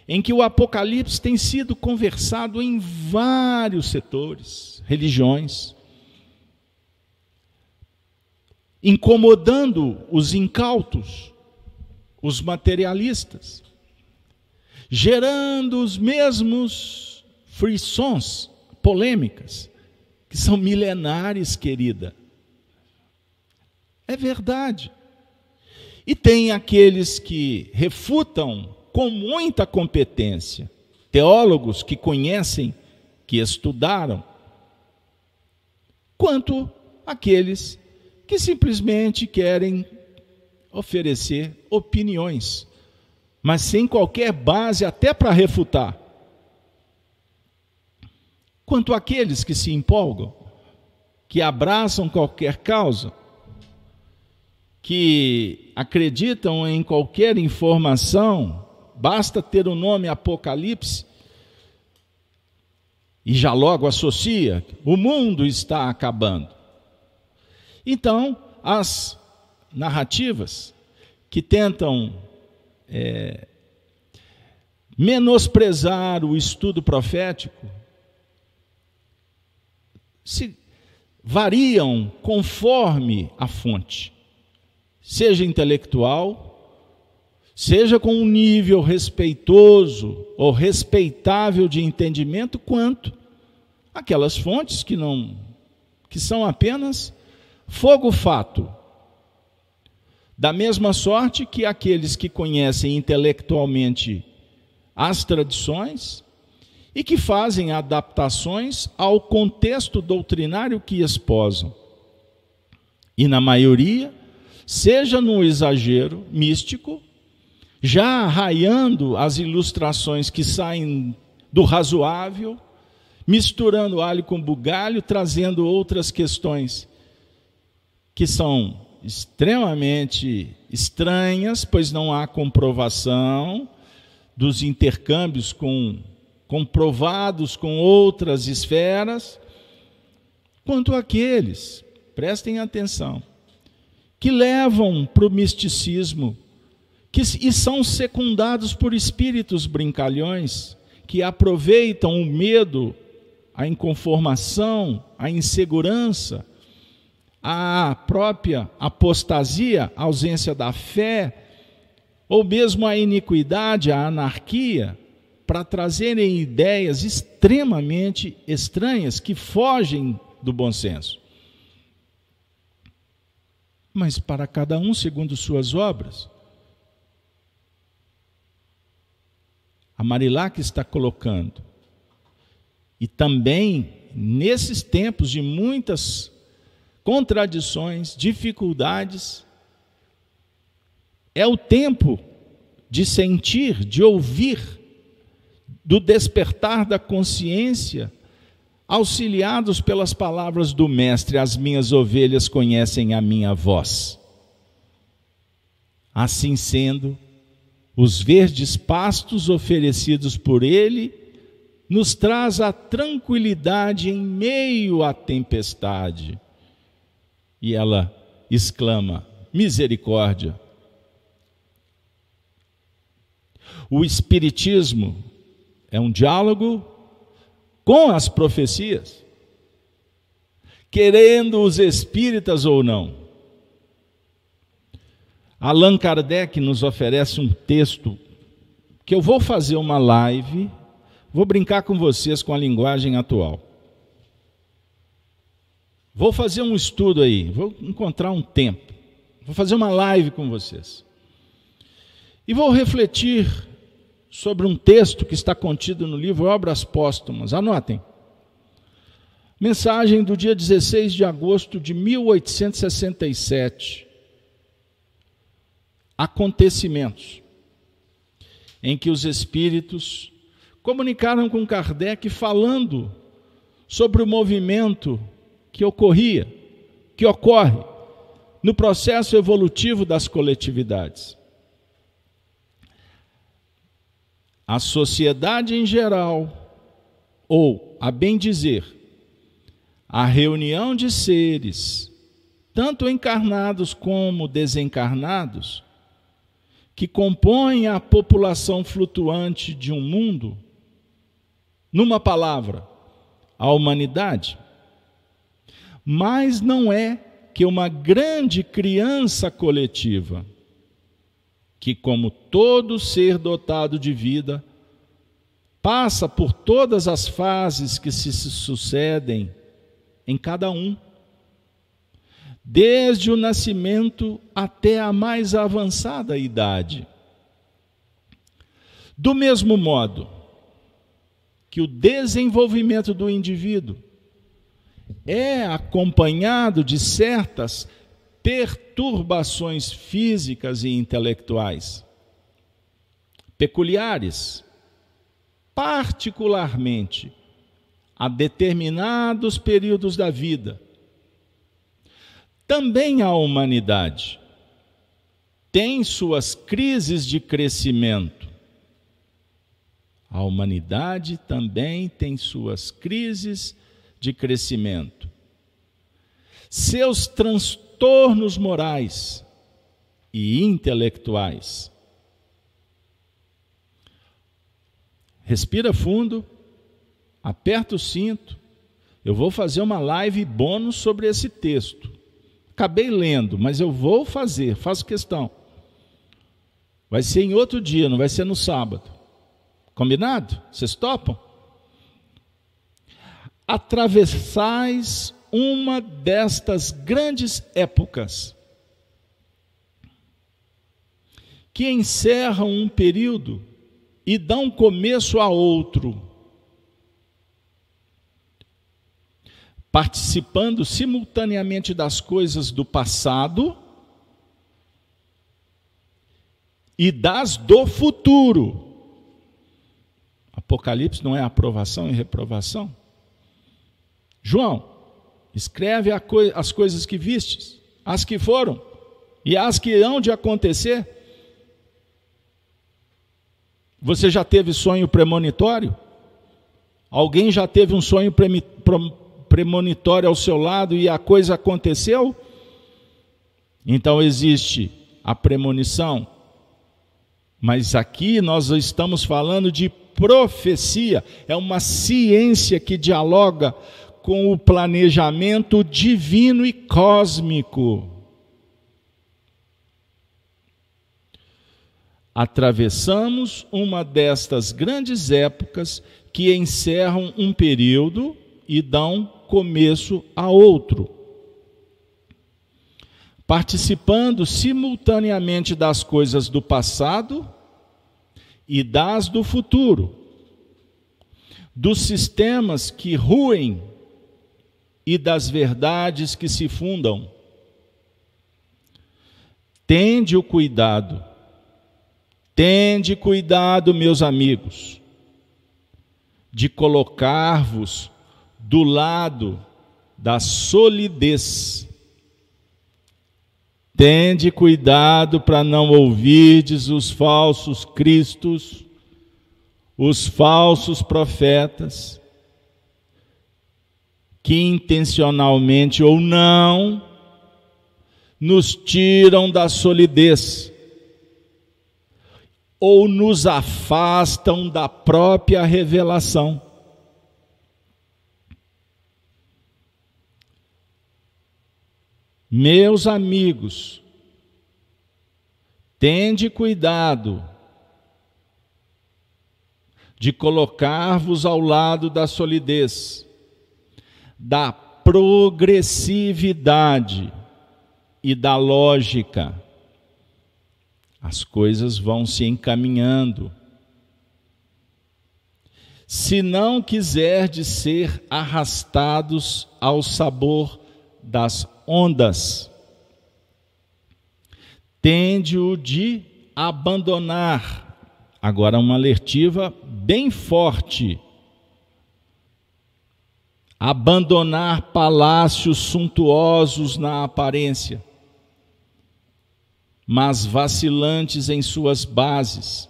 em que o Apocalipse tem sido conversado em vários setores, religiões, incomodando os incautos, os materialistas, gerando os mesmos frições, polêmicas, que são milenares, querida. É verdade. E tem aqueles que refutam com muita competência, teólogos que conhecem, que estudaram, quanto aqueles que simplesmente querem oferecer opiniões, mas sem qualquer base até para refutar. Quanto aqueles que se empolgam, que abraçam qualquer causa, que acreditam em qualquer informação basta ter o nome Apocalipse e já logo associa: o mundo está acabando. Então, as narrativas que tentam é, menosprezar o estudo profético se variam conforme a fonte, seja intelectual, seja com um nível respeitoso ou respeitável de entendimento, quanto aquelas fontes que não que são apenas fogo fato. Da mesma sorte que aqueles que conhecem intelectualmente as tradições e que fazem adaptações ao contexto doutrinário que esposam. E na maioria, seja no exagero místico, já raiando as ilustrações que saem do razoável, misturando alho com bugalho, trazendo outras questões que são extremamente estranhas, pois não há comprovação, dos intercâmbios com comprovados com outras esferas, quanto aqueles, prestem atenção, que levam para o misticismo que, e são secundados por espíritos brincalhões que aproveitam o medo, a inconformação, a insegurança, a própria apostasia, a ausência da fé, ou mesmo a iniquidade, a anarquia, para trazerem ideias extremamente estranhas que fogem do bom senso. Mas para cada um segundo suas obras. A Marilac está colocando. E também, nesses tempos de muitas contradições, dificuldades, é o tempo de sentir, de ouvir do despertar da consciência, auxiliados pelas palavras do Mestre, as minhas ovelhas conhecem a minha voz. Assim sendo, os verdes pastos oferecidos por Ele nos traz a tranquilidade em meio à tempestade. E ela exclama: misericórdia. O Espiritismo é um diálogo com as profecias, querendo os espíritas ou não. Allan Kardec nos oferece um texto que eu vou fazer uma live, vou brincar com vocês com a linguagem atual. Vou fazer um estudo aí, vou encontrar um tempo, vou fazer uma live com vocês. E vou refletir sobre um texto que está contido no livro Obras Póstumas. Anotem. Mensagem do dia 16 de agosto de 1867. Acontecimentos em que os espíritos comunicaram com Kardec falando sobre o movimento que ocorria, que ocorre no processo evolutivo das coletividades. a sociedade em geral, ou, a bem dizer, a reunião de seres, tanto encarnados como desencarnados, que compõem a população flutuante de um mundo, numa palavra, a humanidade, mas não é que uma grande criança coletiva que, como todo ser dotado de vida, passa por todas as fases que se sucedem em cada um, desde o nascimento até a mais avançada idade. Do mesmo modo que o desenvolvimento do indivíduo é acompanhado de certas perturbações físicas e intelectuais peculiares, particularmente a determinados períodos da vida. Também a humanidade tem suas crises de crescimento. A humanidade também tem suas crises de crescimento. Seus transtornos morais e intelectuais. Respira fundo, aperta o cinto. Eu vou fazer uma live bônus sobre esse texto. Acabei lendo, mas eu vou fazer, faço questão. Vai ser em outro dia, não vai ser no sábado. Combinado? Vocês topam? Atravessais uma destas grandes épocas que encerram um período e dão começo a outro, participando simultaneamente das coisas do passado e das do futuro. Apocalipse não é aprovação e reprovação? João, Escreve as coisas que vistes, as que foram e as que hão de acontecer. Você já teve sonho premonitório? Alguém já teve um sonho premonitório ao seu lado e a coisa aconteceu? Então existe a premonição, mas aqui nós estamos falando de profecia, é uma ciência que dialoga com o planejamento divino e cósmico. Atravessamos uma destas grandes épocas que encerram um período e dão começo a outro. Participando simultaneamente das coisas do passado e das do futuro, dos sistemas que ruem e das verdades que se fundam. Tende o cuidado, tende cuidado, meus amigos, de colocar-vos do lado da solidez. Tende cuidado para não ouvirdes os falsos cristos, os falsos profetas, que intencionalmente ou não nos tiram da solidez ou nos afastam da própria revelação. Meus amigos, tende cuidado de colocar-vos ao lado da solidez da progressividade e da lógica. As coisas vão se encaminhando. Se não quiserdes ser arrastados ao sabor das ondas, tende-o de abandonar. Agora, uma alertiva bem forte abandonar palácios suntuosos na aparência, mas vacilantes em suas bases,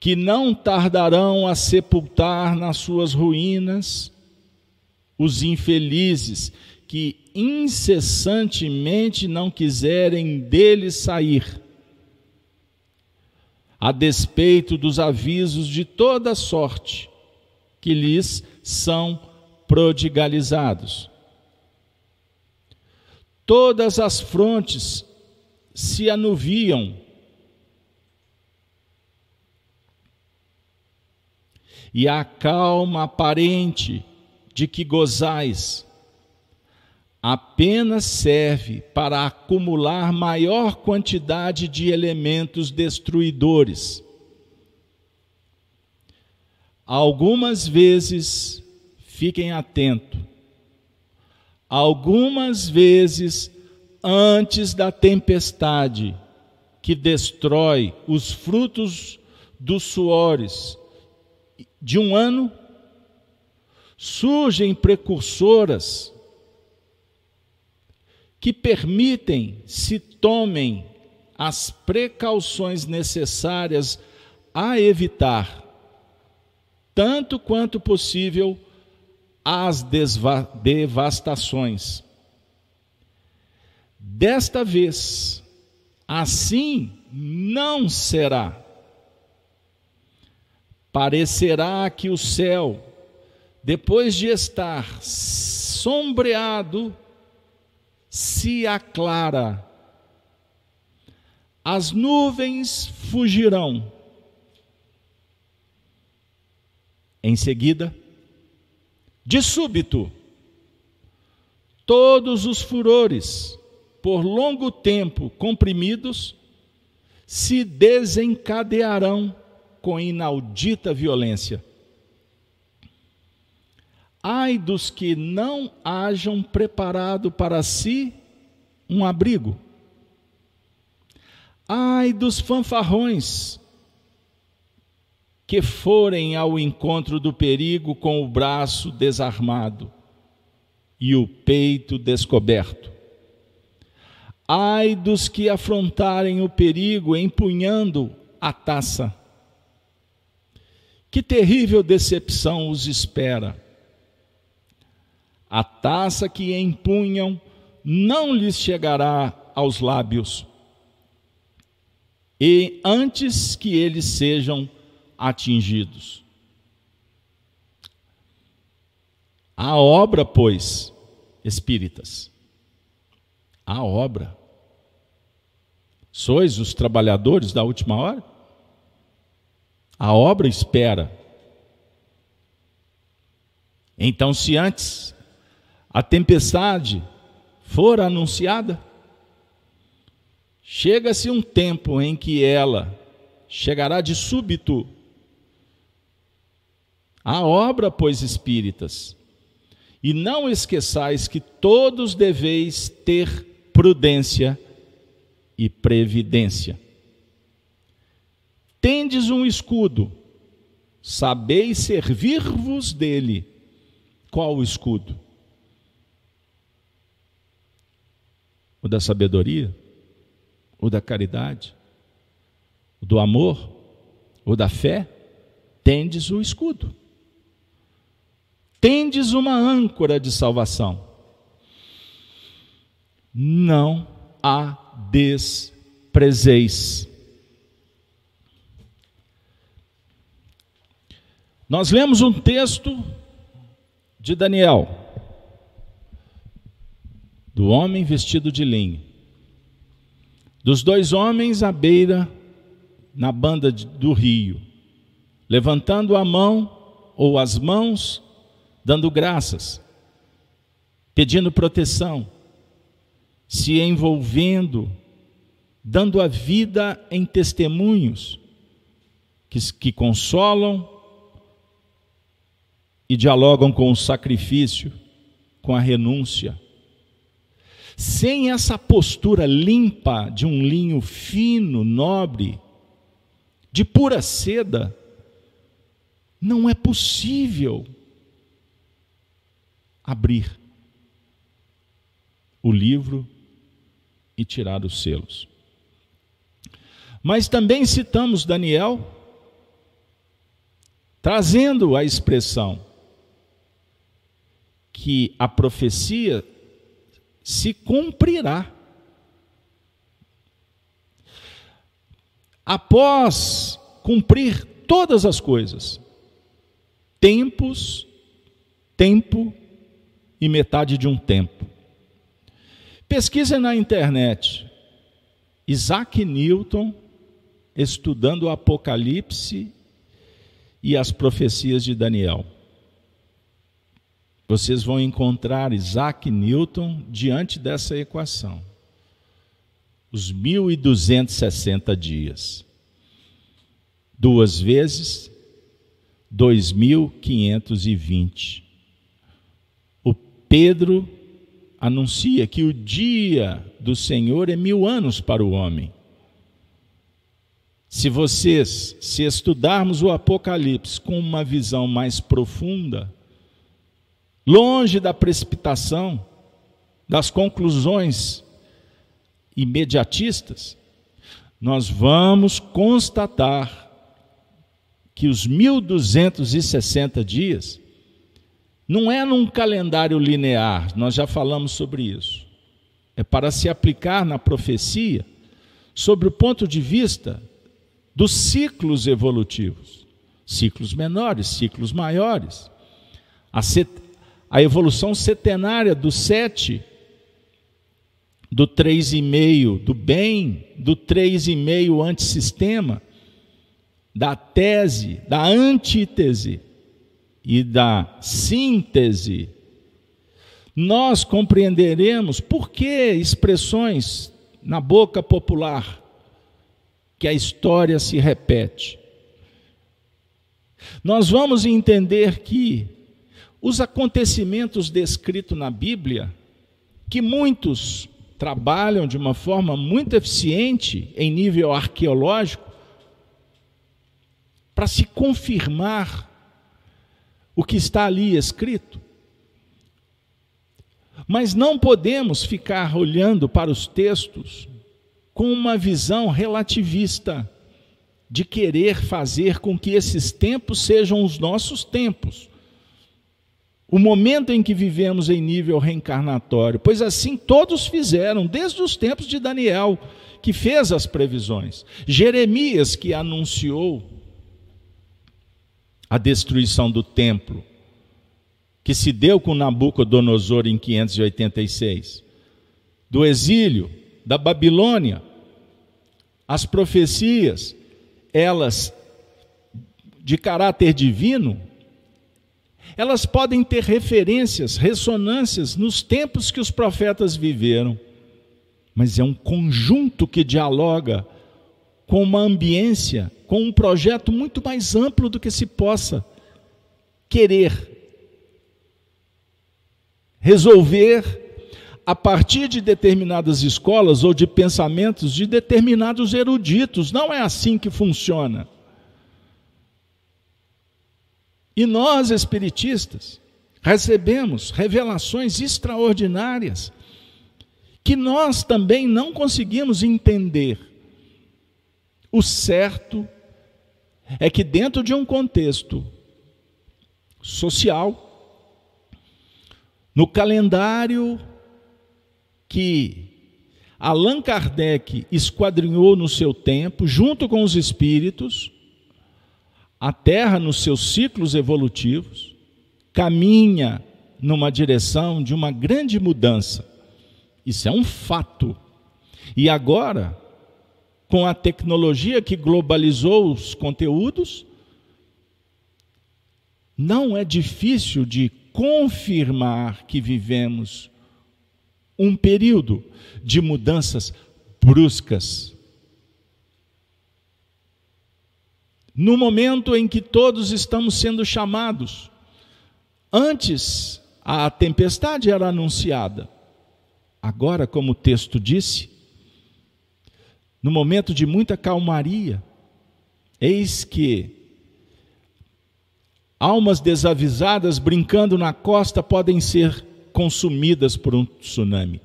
que não tardarão a sepultar nas suas ruínas os infelizes que incessantemente não quiserem deles sair, a despeito dos avisos de toda sorte que lhes são prodigalizados. Todas as frontes se anuviam. E a calma aparente de que gozais apenas serve para acumular maior quantidade de elementos destruidores Algumas vezes, fiquem atentos, algumas vezes antes da tempestade que destrói os frutos dos suores de um ano, surgem precursoras que permitem se tomem as precauções necessárias a evitar tanto quanto possível, as devastações. Desta vez, assim não será. Parecerá que o céu, depois de estar sombreado, se aclara. As nuvens fugirão Em seguida, de súbito, todos os furores, por longo tempo comprimidos, se desencadearão com inaudita violência. Ai dos que não hajam preparado para si um abrigo. Ai dos fanfarrões que forem ao encontro do perigo com o braço desarmado e o peito descoberto. Ai dos que afrontarem o perigo empunhando a taça Que terrível decepção os espera. A taça que empunham não lhes chegará aos lábios, e antes que eles sejam atingidos. A obra, pois, espíritas, a obra. Sois os trabalhadores da última hora? A obra espera. Então, se antes a tempestade for anunciada, chega-se um tempo em que ela chegará de súbito. A obra, pois, espíritas, e não esqueçais que todos deveis ter prudência e previdência. Tendes um escudo, sabeis servir-vos dele. Qual o escudo? O da sabedoria? O da caridade? O do amor? O da fé? Tendes o escudo tendes uma âncora de salvação. Não a desprezeis. Nós lemos um texto de Daniel, do homem vestido de linho, dos dois homens à beira, na banda do rio, levantando a mão ou as mãos dando graças, pedindo proteção, se envolvendo, dando a vida em testemunhos que, que consolam e dialogam com o sacrifício, com a renúncia. Sem essa postura limpa de um linho fino, nobre, de pura seda, não é possível abrir o livro e tirar os selos. Mas também citamos Daniel, trazendo a expressão que a profecia se cumprirá. Após cumprir todas as coisas, tempos, tempo e metade de um tempo. Pesquise na internet. Isaac Newton estudando o Apocalipse e as profecias de Daniel. Vocês vão encontrar Isaac Newton diante dessa equação. Os 1260 dias. Duas vezes 2520. Pedro anuncia que o dia do Senhor é mil anos para o homem. Se vocês, se estudarmos o Apocalipse com uma visão mais profunda, longe da precipitação, das conclusões imediatistas, nós vamos constatar que os 1260 dias não é num calendário linear, nós já falamos sobre isso. É para se aplicar na profecia sobre o ponto de vista dos ciclos evolutivos, ciclos menores, ciclos maiores. A, set, a evolução setenária do sete, do três e meio do bem, do três e meio antissistema, da tese, da antítese e da síntese, nós compreenderemos por que expressões na boca popular que a história se repete. Nós vamos entender que os acontecimentos descritos na Bíblia, que muitos trabalham de uma forma muito eficiente em nível arqueológico, para se confirmar o que está ali escrito. Mas não podemos ficar olhando para os textos com uma visão relativista. de querer fazer com que esses tempos sejam os nossos tempos. O momento em que vivemos em nível reencarnatório, pois assim todos fizeram, desde os tempos de Daniel, que fez as previsões, Jeremias, que anunciou a destruição do templo, que se deu com Nabucodonosor em 586, do exílio, da Babilônia, as profecias, elas de caráter divino, elas podem ter referências, ressonâncias nos tempos que os profetas viveram, mas é um conjunto que dialoga com uma ambiência, com um projeto muito mais amplo do que se possa querer resolver a partir de determinadas escolas ou de pensamentos de determinados eruditos. Não é assim que funciona. E nós, espiritistas, recebemos revelações extraordinárias que nós também não conseguimos entender. O certo é que, dentro de um contexto social, no calendário que Allan Kardec esquadrinhou no seu tempo, junto com os espíritos, a Terra, nos seus ciclos evolutivos, caminha numa direção de uma grande mudança. Isso é um fato. E agora, com a tecnologia que globalizou os conteúdos, não é difícil de confirmar que vivemos um período de mudanças bruscas. No momento em que todos estamos sendo chamados, antes a tempestade era anunciada, agora, como o texto disse, no momento de muita calmaria, eis que almas desavisadas brincando na costa podem ser consumidas por um tsunami.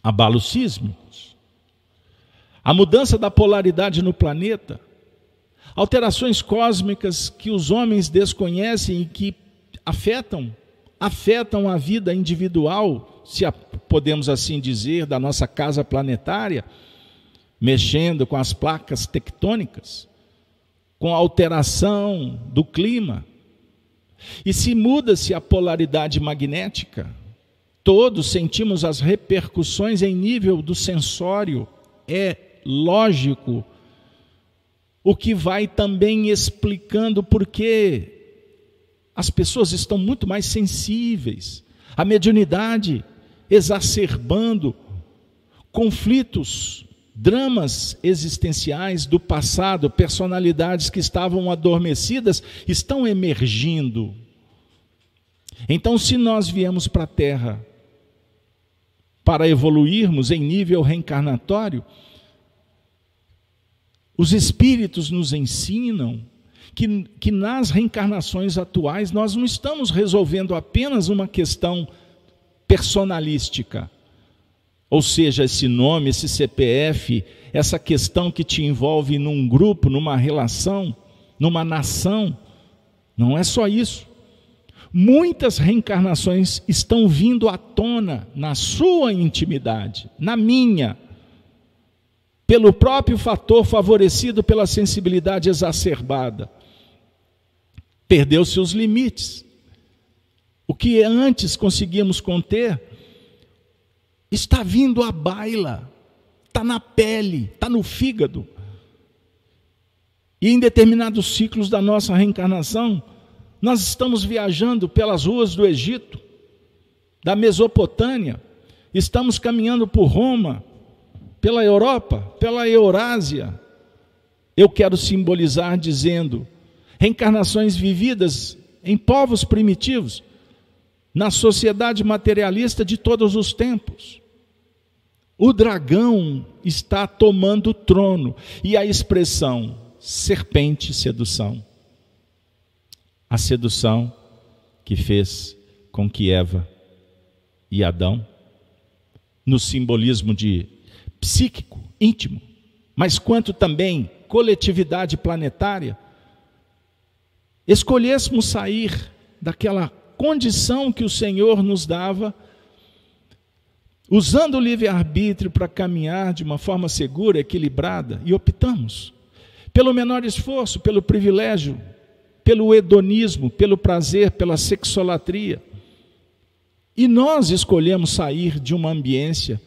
Abalos sísmicos, a mudança da polaridade no planeta, alterações cósmicas que os homens desconhecem e que afetam afetam a vida individual, se podemos assim dizer, da nossa casa planetária, mexendo com as placas tectônicas, com a alteração do clima, e se muda-se a polaridade magnética, todos sentimos as repercussões em nível do sensório, é lógico, o que vai também explicando por que as pessoas estão muito mais sensíveis, a mediunidade exacerbando conflitos dramas existenciais do passado, personalidades que estavam adormecidas, estão emergindo. Então, se nós viemos para a Terra para evoluirmos em nível reencarnatório, os Espíritos nos ensinam que, que nas reencarnações atuais nós não estamos resolvendo apenas uma questão personalística ou seja, esse nome, esse CPF, essa questão que te envolve num grupo, numa relação, numa nação, não é só isso. Muitas reencarnações estão vindo à tona na sua intimidade, na minha, pelo próprio fator favorecido pela sensibilidade exacerbada. Perdeu seus limites. O que antes conseguíamos conter, está vindo à baila, está na pele, está no fígado. E em determinados ciclos da nossa reencarnação, nós estamos viajando pelas ruas do Egito, da Mesopotâmia, estamos caminhando por Roma, pela Europa, pela Eurásia. Eu quero simbolizar dizendo reencarnações vividas em povos primitivos, na sociedade materialista de todos os tempos. O dragão está tomando o trono. E a expressão serpente sedução. A sedução que fez com que Eva e Adão, no simbolismo de psíquico, íntimo, mas quanto também coletividade planetária, escolhêssemos sair daquela condição que o Senhor nos dava, usando o livre-arbítrio para caminhar de uma forma segura, equilibrada, e optamos pelo menor esforço, pelo privilégio, pelo hedonismo, pelo prazer, pela sexolatria. E nós escolhemos sair de uma ambiência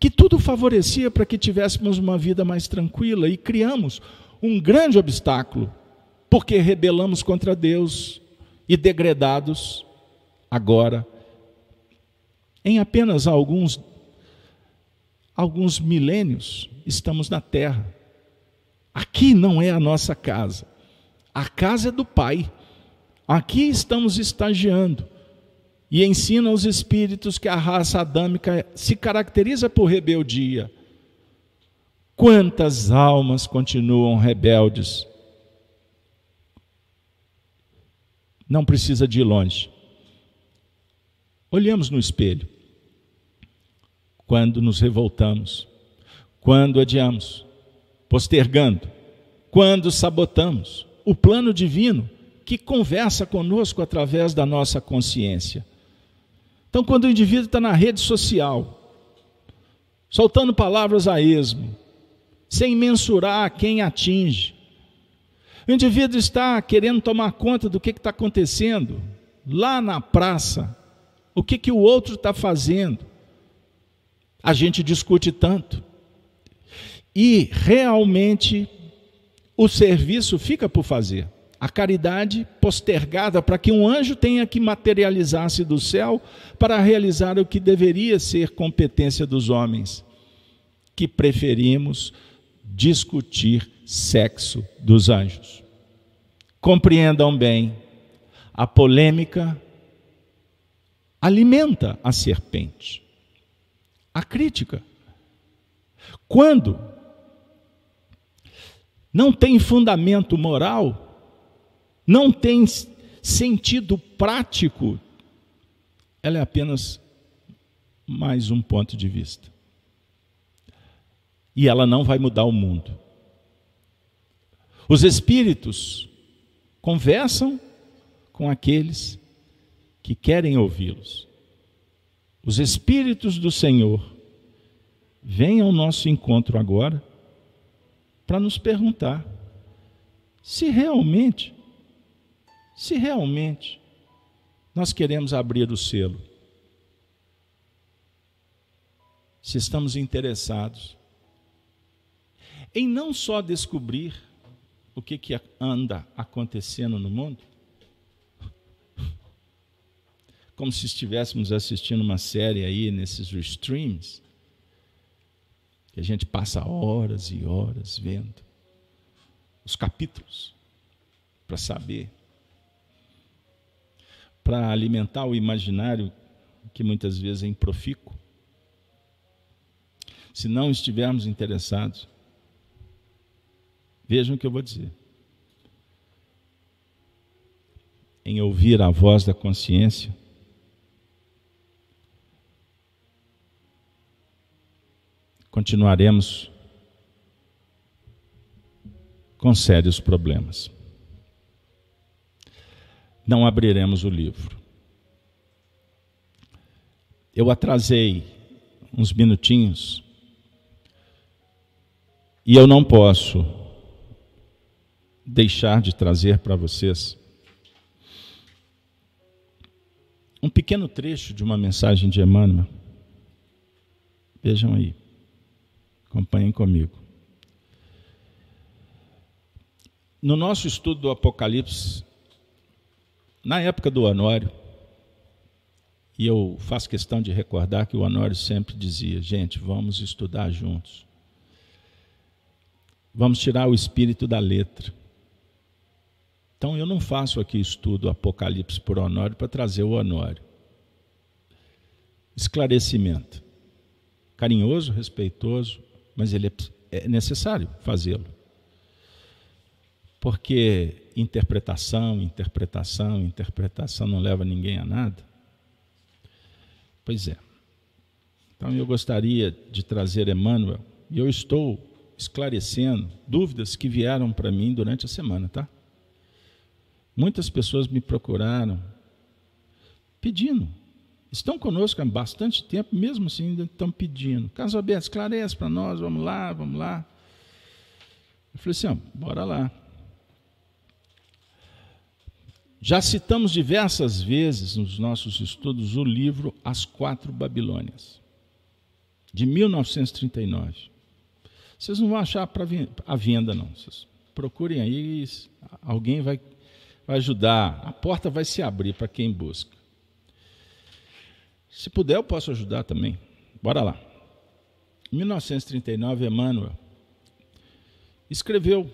que tudo favorecia para que tivéssemos uma vida mais tranquila e criamos um grande obstáculo, porque rebelamos contra Deus e degradados agora em apenas alguns alguns milênios estamos na terra. Aqui não é a nossa casa. A casa é do Pai. Aqui estamos estagiando e ensina aos espíritos que a raça adâmica se caracteriza por rebeldia. Quantas almas continuam rebeldes? Não precisa de ir longe. Olhamos no espelho. Quando nos revoltamos, quando adiamos, postergando, quando sabotamos o plano divino que conversa conosco através da nossa consciência. Então, quando o indivíduo está na rede social, soltando palavras a esmo, sem mensurar quem atinge, o indivíduo está querendo tomar conta do que está acontecendo lá na praça, o que, que o outro está fazendo. A gente discute tanto. E realmente o serviço fica por fazer a caridade postergada para que um anjo tenha que materializar-se do céu para realizar o que deveria ser competência dos homens, que preferimos discutir sexo dos anjos. Compreendam bem, a polêmica alimenta a serpente. A crítica. Quando não tem fundamento moral, não tem sentido prático, ela é apenas mais um ponto de vista. E ela não vai mudar o mundo. Os espíritos conversam com aqueles que querem ouvi-los. Os espíritos do Senhor vêm ao nosso encontro agora para nos perguntar se realmente se realmente nós queremos abrir o selo, se estamos interessados em não só descobrir o que, que anda acontecendo no mundo, como se estivéssemos assistindo uma série aí nesses streams, que a gente passa horas e horas vendo os capítulos para saber para alimentar o imaginário que muitas vezes é improfícuo. Se não estivermos interessados, vejam o que eu vou dizer. Em ouvir a voz da consciência, continuaremos com sérios problemas não abriremos o livro. Eu atrasei uns minutinhos e eu não posso deixar de trazer para vocês um pequeno trecho de uma mensagem de Emmanuel. Vejam aí, acompanhem comigo. No nosso estudo do Apocalipse, na época do Honório, e eu faço questão de recordar que o Honório sempre dizia: gente, vamos estudar juntos. Vamos tirar o espírito da letra. Então eu não faço aqui estudo Apocalipse por Honório para trazer o Honório. Esclarecimento. Carinhoso, respeitoso, mas ele é, é necessário fazê-lo. Porque interpretação, interpretação, interpretação não leva ninguém a nada? Pois é. Então eu gostaria de trazer Emmanuel, e eu estou esclarecendo dúvidas que vieram para mim durante a semana, tá? Muitas pessoas me procuraram pedindo. Estão conosco há bastante tempo, mesmo assim ainda estão pedindo. Carlos Alberto, esclarece para nós, vamos lá, vamos lá. Eu falei assim, ó, bora lá. Já citamos diversas vezes nos nossos estudos o livro As Quatro Babilônias, de 1939. Vocês não vão achar para a venda, não. Vocês procurem aí, alguém vai, vai ajudar. A porta vai se abrir para quem busca. Se puder, eu posso ajudar também. Bora lá. Em 1939, Emmanuel escreveu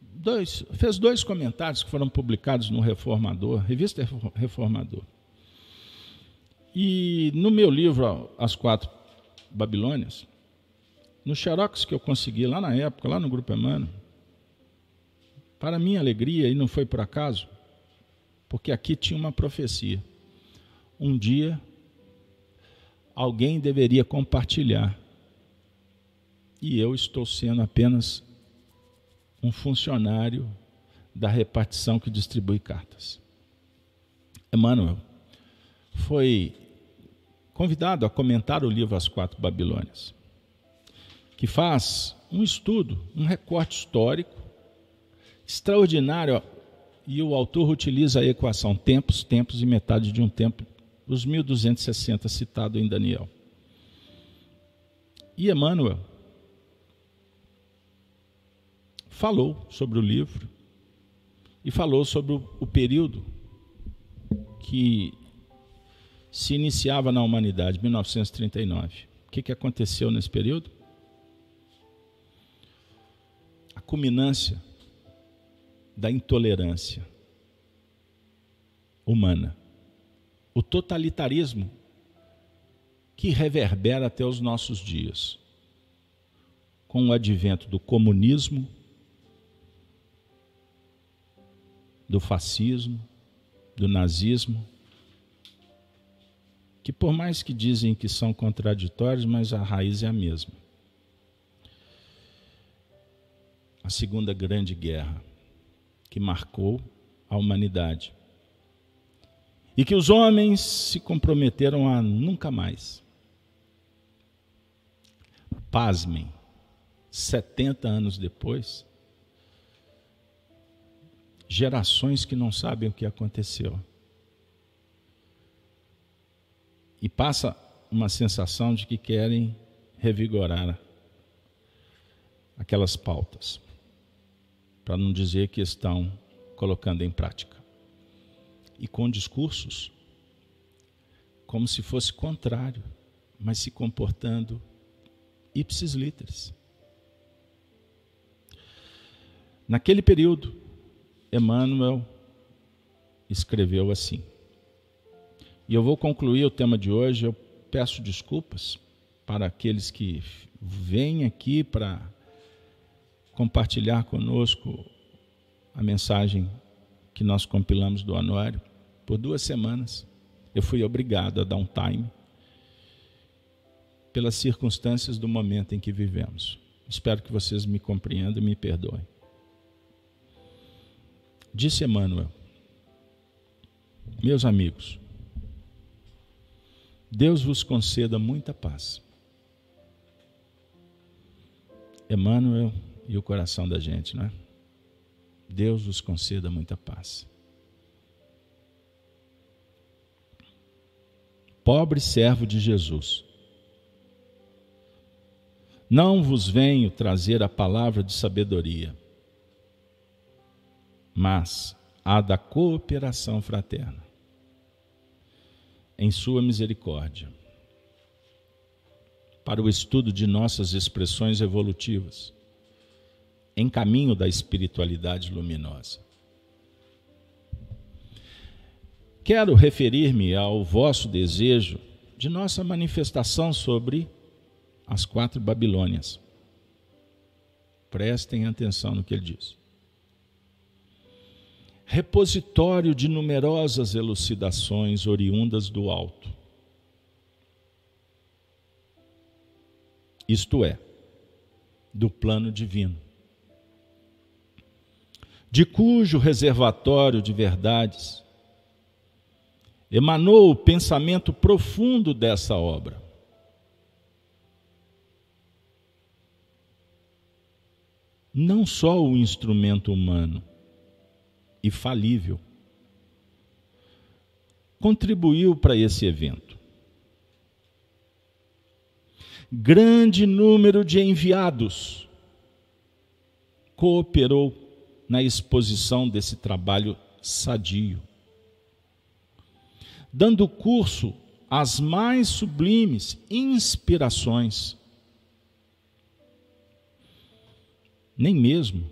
dois, fez dois comentários que foram publicados no Reformador, revista Reformador. E no meu livro As Quatro Babilônias, no xerox que eu consegui lá na época, lá no Grupo Emmanuel, para minha alegria, e não foi por acaso, porque aqui tinha uma profecia. Um dia, alguém deveria compartilhar, e eu estou sendo apenas um funcionário da repartição que distribui cartas. Emmanuel foi convidado a comentar o livro As Quatro Babilônias, que faz um estudo, um recorte histórico extraordinário, e o autor utiliza a equação tempos, tempos e metade de um tempo, os 1260 citado em Daniel. E Emmanuel falou sobre o livro e falou sobre o, o período que se iniciava na humanidade, 1939. O que, que aconteceu nesse período? A culminância da intolerância humana. O totalitarismo que reverbera até os nossos dias. Com o advento do comunismo, do fascismo, do nazismo, que por mais que dizem que são contraditórios, mas a raiz é a mesma. A Segunda Grande Guerra, que marcou a humanidade. E que os homens se comprometeram a nunca mais. Pasmem, 70 anos depois, gerações que não sabem o que aconteceu. E passa uma sensação de que querem revigorar aquelas pautas, para não dizer que estão colocando em prática. E com discursos como se fosse contrário, mas se comportando ipsis literis. Naquele período, Emmanuel escreveu assim. E eu vou concluir o tema de hoje. Eu peço desculpas para aqueles que vêm aqui para compartilhar conosco a mensagem que nós compilamos do anuário. Por duas semanas eu fui obrigado a dar um time pelas circunstâncias do momento em que vivemos. Espero que vocês me compreendam e me perdoem. Disse Emmanuel: Meus amigos, Deus vos conceda muita paz. Emmanuel e o coração da gente, não é? Deus vos conceda muita paz. Pobre servo de Jesus, não vos venho trazer a palavra de sabedoria, mas a da cooperação fraterna. Em Sua misericórdia, para o estudo de nossas expressões evolutivas, em caminho da espiritualidade luminosa. Quero referir-me ao vosso desejo de nossa manifestação sobre as quatro Babilônias. Prestem atenção no que ele diz repositório de numerosas elucidações oriundas do alto. Isto é, do plano divino, de cujo reservatório de verdades emanou o pensamento profundo dessa obra. Não só o instrumento humano e falível contribuiu para esse evento. Grande número de enviados cooperou na exposição desse trabalho sadio dando curso às mais sublimes inspirações. Nem mesmo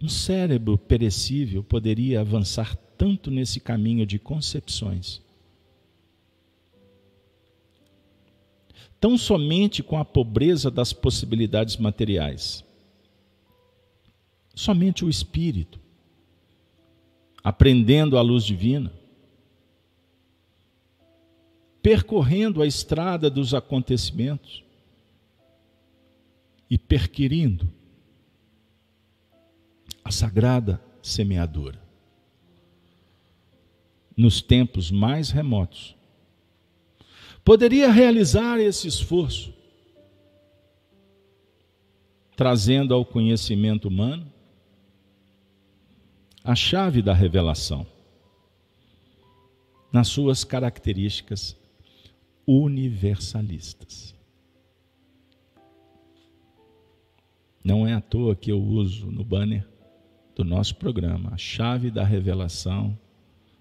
um cérebro perecível poderia avançar tanto nesse caminho de concepções. Tão somente com a pobreza das possibilidades materiais. Somente o espírito, aprendendo a luz divina, percorrendo a estrada dos acontecimentos e perquirindo a sagrada semeadura. Nos tempos mais remotos, poderia realizar esse esforço, trazendo ao conhecimento humano a chave da revelação, nas suas características universalistas. Não é à toa que eu uso no banner do nosso programa a chave da revelação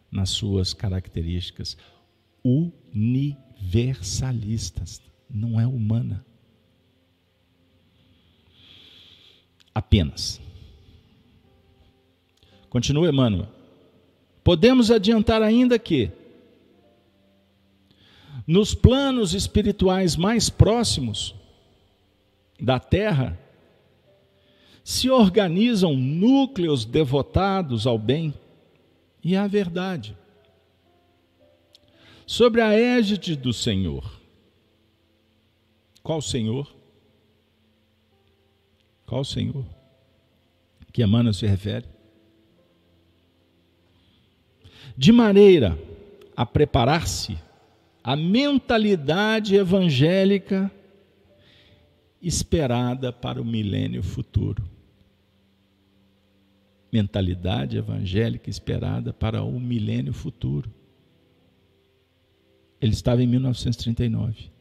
nas suas características universalistas, não é humana. Apenas. Continua Emmanuel. Podemos adiantar ainda que nos planos espirituais mais próximos da Terra, se organizam núcleos devotados ao bem e à verdade. Sobre a égide do Senhor. Qual Senhor? Qual Senhor? Que Emmanuel se refere? De maneira a preparar-se a mentalidade evangélica esperada para o milênio futuro. Mentalidade evangélica esperada para o milênio futuro. Ele estava em 1939.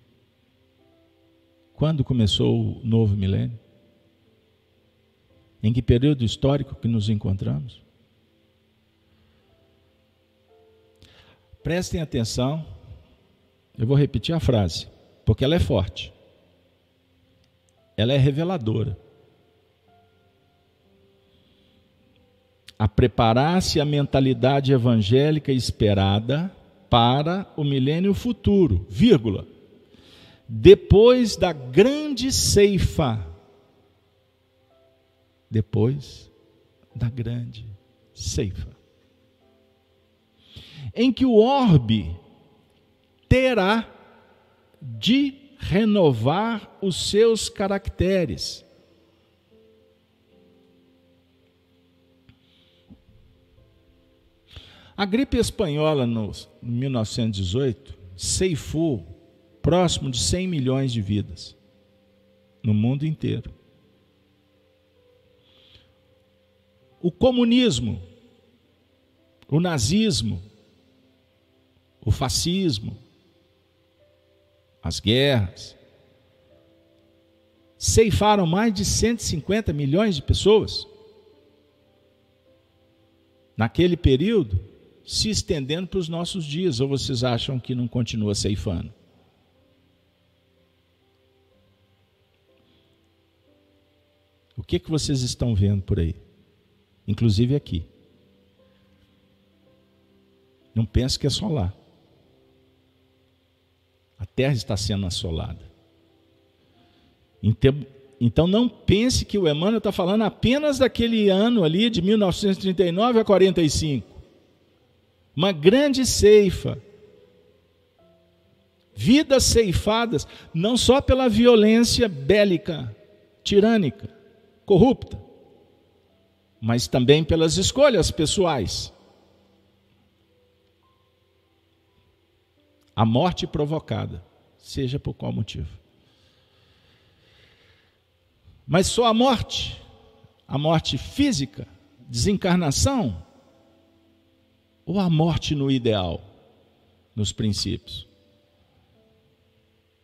Quando começou o novo milênio? Em que período histórico que nos encontramos? Prestem atenção eu vou repetir a frase, porque ela é forte. Ela é reveladora. A preparar-se a mentalidade evangélica esperada para o milênio futuro, vírgula. Depois da grande ceifa. Depois da grande ceifa. Em que o orbe terá de renovar os seus caracteres. A gripe espanhola, no 1918, ceifou próximo de 100 milhões de vidas no mundo inteiro. O comunismo, o nazismo, o fascismo, as guerras, ceifaram mais de 150 milhões de pessoas. Naquele período, se estendendo para os nossos dias, ou vocês acham que não continua ceifando? O que, que vocês estão vendo por aí? Inclusive aqui. Não pense que é só lá. A terra está sendo assolada. Então, então não pense que o Emmanuel está falando apenas daquele ano ali, de 1939 a 45. Uma grande ceifa. Vidas ceifadas, não só pela violência bélica, tirânica, corrupta, mas também pelas escolhas pessoais. A morte provocada, seja por qual motivo. Mas só a morte, a morte física, desencarnação, ou a morte no ideal, nos princípios?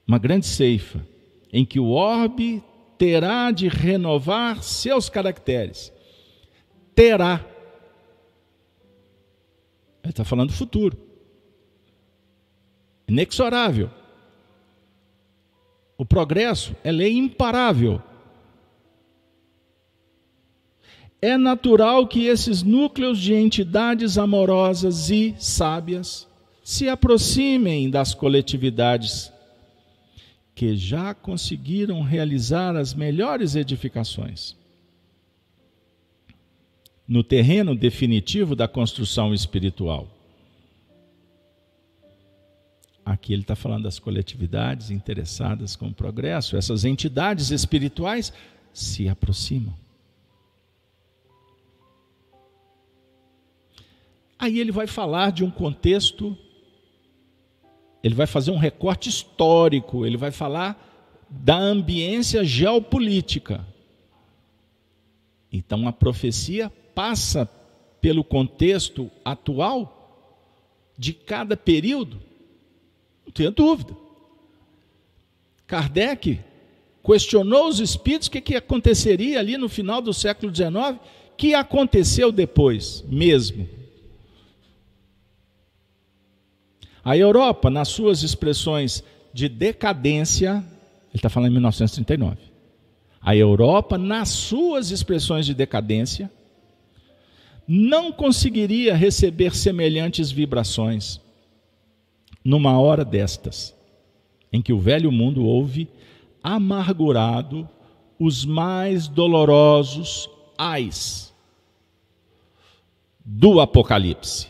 Uma grande ceifa, em que o orbe terá de renovar seus caracteres. Terá. Ele está falando do futuro. Inexorável. O progresso é lei imparável. É natural que esses núcleos de entidades amorosas e sábias se aproximem das coletividades que já conseguiram realizar as melhores edificações. No terreno definitivo da construção espiritual. Aqui ele está falando das coletividades interessadas com o progresso. Essas entidades espirituais se aproximam. Aí ele vai falar de um contexto, ele vai fazer um recorte histórico, ele vai falar da ambiência geopolítica. Então a profecia passa pelo contexto atual de cada período, tenha dúvida. Kardec questionou os espíritos o que, que aconteceria ali no final do século XIX, que aconteceu depois mesmo. A Europa, nas suas expressões de decadência, ele está falando em 1939. A Europa, nas suas expressões de decadência, não conseguiria receber semelhantes vibrações numa hora destas, em que o velho mundo ouve amargurado os mais dolorosos ais do Apocalipse.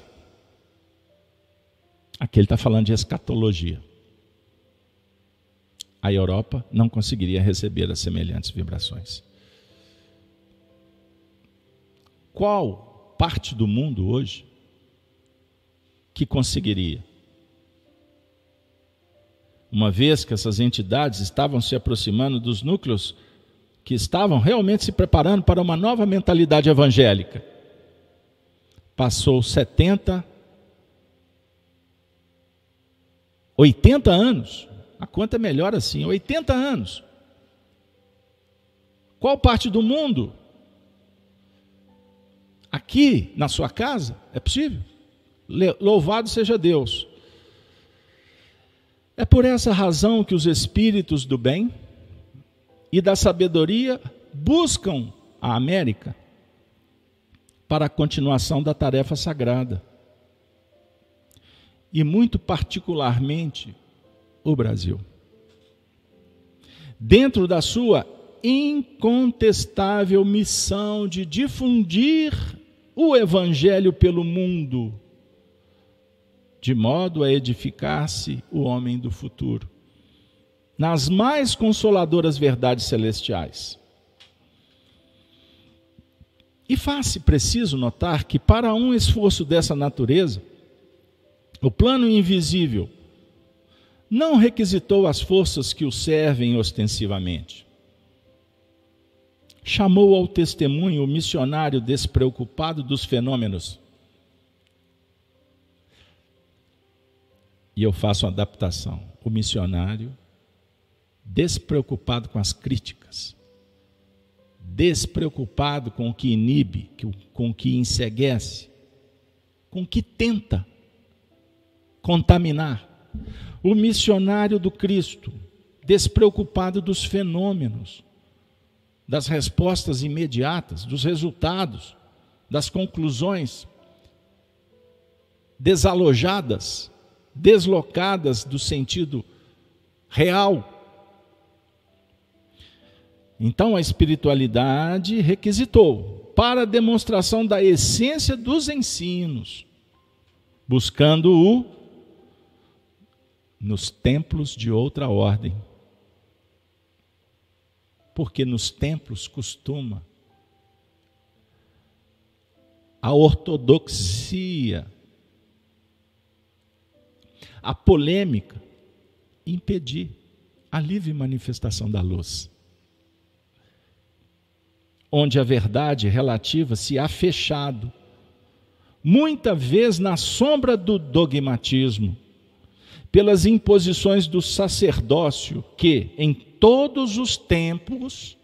Aqui ele está falando de escatologia. A Europa não conseguiria receber as semelhantes vibrações. Qual parte do mundo hoje que conseguiria? Uma vez que essas entidades estavam se aproximando dos núcleos que estavam realmente se preparando para uma nova mentalidade evangélica. Passou 70 80 anos. A conta é melhor assim, 80 anos. Qual parte do mundo? Aqui, na sua casa? É possível? Louvado seja Deus. É por essa razão que os espíritos do bem e da sabedoria buscam a América para a continuação da tarefa sagrada e muito particularmente o Brasil. Dentro da sua incontestável missão de difundir o Evangelho pelo mundo, de modo a edificar-se o homem do futuro, nas mais consoladoras verdades celestiais. E faz-se preciso notar que, para um esforço dessa natureza, o plano invisível não requisitou as forças que o servem ostensivamente. Chamou ao testemunho o missionário despreocupado dos fenômenos. E eu faço uma adaptação. O missionário despreocupado com as críticas, despreocupado com o que inibe, com o que enseguece, com o que tenta contaminar. O missionário do Cristo, despreocupado dos fenômenos, das respostas imediatas, dos resultados, das conclusões, desalojadas, deslocadas do sentido real. Então a espiritualidade requisitou para a demonstração da essência dos ensinos, buscando o nos templos de outra ordem. porque nos templos costuma a ortodoxia, a polêmica impedir a livre manifestação da luz. Onde a verdade relativa se há fechado, muita vez na sombra do dogmatismo, pelas imposições do sacerdócio, que, em todos os tempos,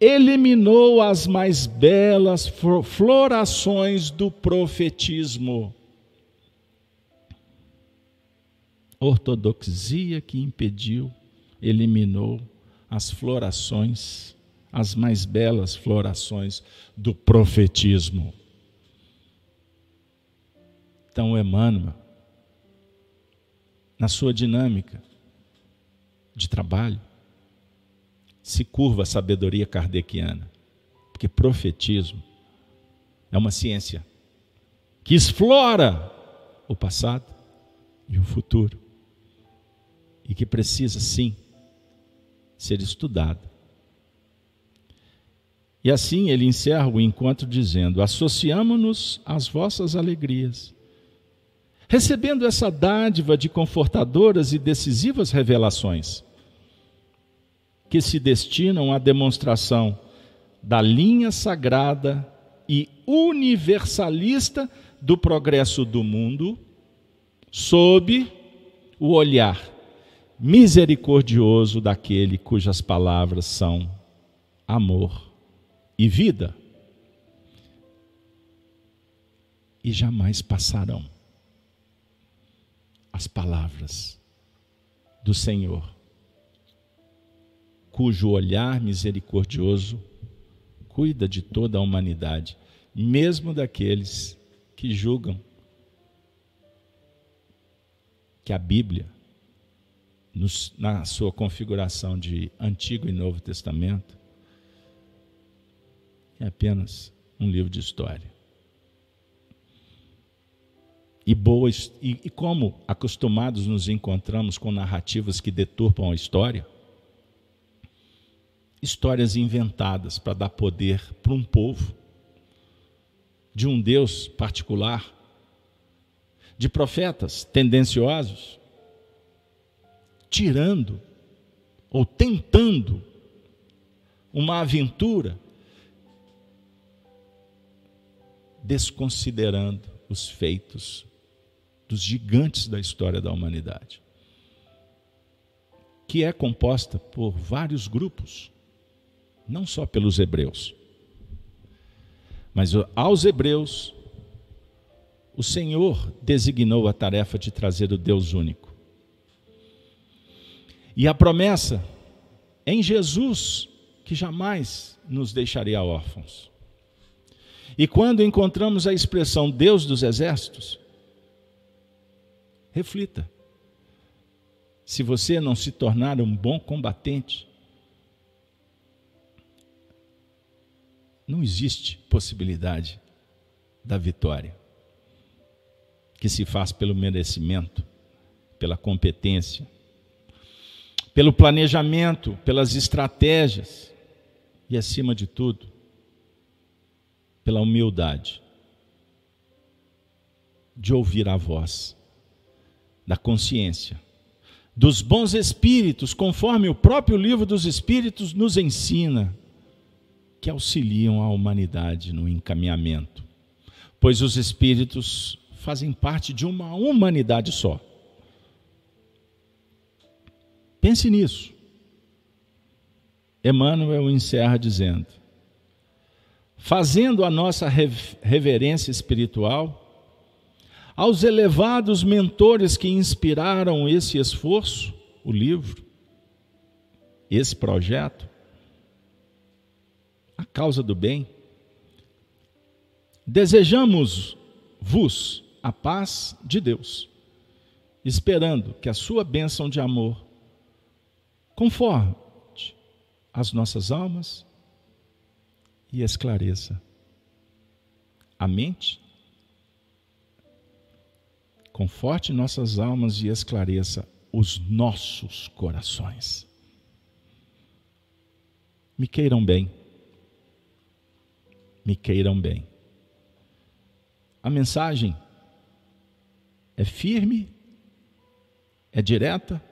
eliminou as mais belas florações do profetismo. Ortodoxia que impediu, eliminou as florações, as mais belas florações do profetismo. Então, Emmanuel, na sua dinâmica de trabalho, se curva a sabedoria kardeciana. Porque profetismo é uma ciência que explora o passado e o futuro e que precisa, sim, ser estudado. E assim ele encerra o encontro dizendo: Associamo-nos às vossas alegrias, recebendo essa dádiva de confortadoras e decisivas revelações que se destinam à demonstração da linha sagrada e universalista do progresso do mundo, sob o olhar misericordioso daquele cujas palavras são amor e vida. E jamais passarão as palavras do Senhor cujo olhar misericordioso cuida de toda a humanidade, mesmo daqueles que julgam que a Bíblia, nos, na sua configuração de Antigo e Novo Testamento, é apenas um livro de história. E, boas, e, e como acostumados nos encontramos com narrativas que deturpam a história, histórias inventadas para dar poder para um povo, de um Deus particular, de profetas tendenciosos, tirando ou tentando uma aventura, desconsiderando os feitos dos gigantes da história da humanidade, que é composta por vários grupos não só pelos hebreus, mas aos hebreus, o Senhor designou a tarefa de trazer o Deus único. E a promessa em Jesus, que jamais nos deixaria órfãos. E quando encontramos a expressão Deus dos exércitos, reflita. Se você não se tornar um bom combatente, não existe possibilidade da vitória, que se faz pelo merecimento, pela competência, pelo planejamento, pelas estratégias e, acima de tudo, pela humildade de ouvir a voz da consciência, dos bons espíritos, conforme o próprio livro dos Espíritos nos ensina que auxiliam a humanidade no encaminhamento, pois os espíritos fazem parte de uma humanidade só. Pense nisso. Emmanuel encerra dizendo: fazendo a nossa reverência espiritual aos elevados mentores que inspiraram esse esforço, o livro, esse projeto, a causa do bem. Desejamos-vos a paz de Deus, esperando que a sua bênção de amor conforte as nossas almas e esclareça a mente, conforte nossas almas e esclareça os nossos corações. me queiram bem. Me queiram bem. A mensagem é firme, é direta,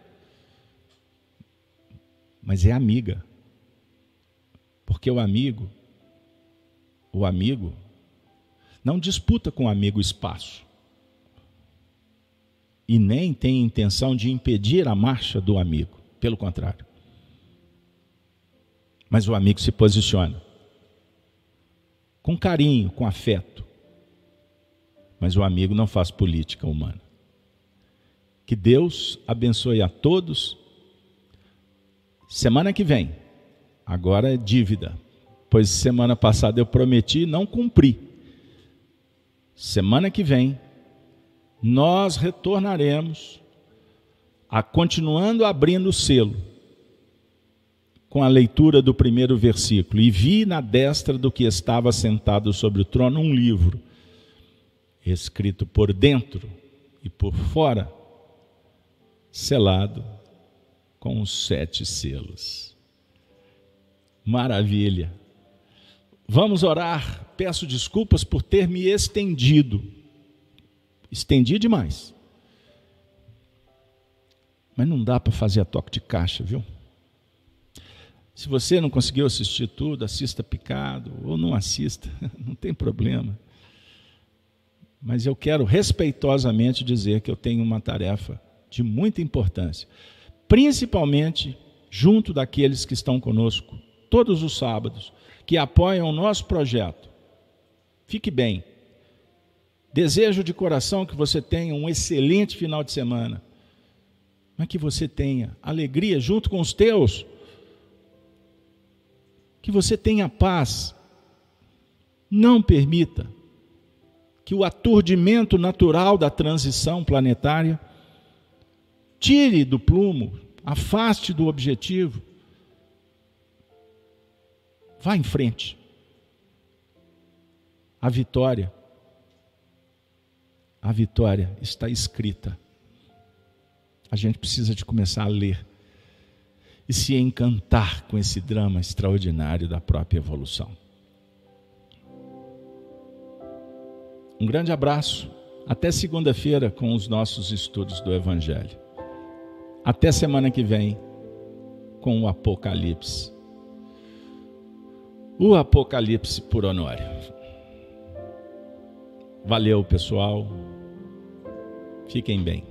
mas é amiga. Porque o amigo, o amigo, não disputa com o amigo espaço. E nem tem intenção de impedir a marcha do amigo. Pelo contrário. Mas o amigo se posiciona com carinho, com afeto. Mas o amigo não faz política humana. Que Deus abençoe a todos. Semana que vem, agora é dívida, pois semana passada eu prometi e não cumpri. Semana que vem, nós retornaremos a continuando abrindo o selo com a leitura do primeiro versículo. E vi na destra do que estava sentado sobre o trono um livro, escrito por dentro e por fora, selado com os sete selos. Maravilha. Vamos orar. Peço desculpas por ter me estendido. Estendi demais. Mas não dá para fazer a toque de caixa, viu? Se você não conseguiu assistir tudo, assista picado ou não assista, não tem problema. Mas eu quero respeitosamente dizer que eu tenho uma tarefa de muita importância, principalmente junto daqueles que estão conosco todos os sábados, que apoiam o nosso projeto. Fique bem. Desejo de coração que você tenha um excelente final de semana, mas que você tenha alegria junto com os teus, que você tenha paz. Não permita que o aturdimento natural da transição planetária Tire do plumo, afaste do objetivo. Vá em frente. A vitória, a vitória está escrita. A gente precisa de começar a ler e se encantar com esse drama extraordinário da própria evolução. Um grande abraço. Até segunda-feira com os nossos estudos do Evangelho. Até semana que vem com o Apocalipse. O Apocalipse por Honório. Valeu, pessoal. Fiquem bem.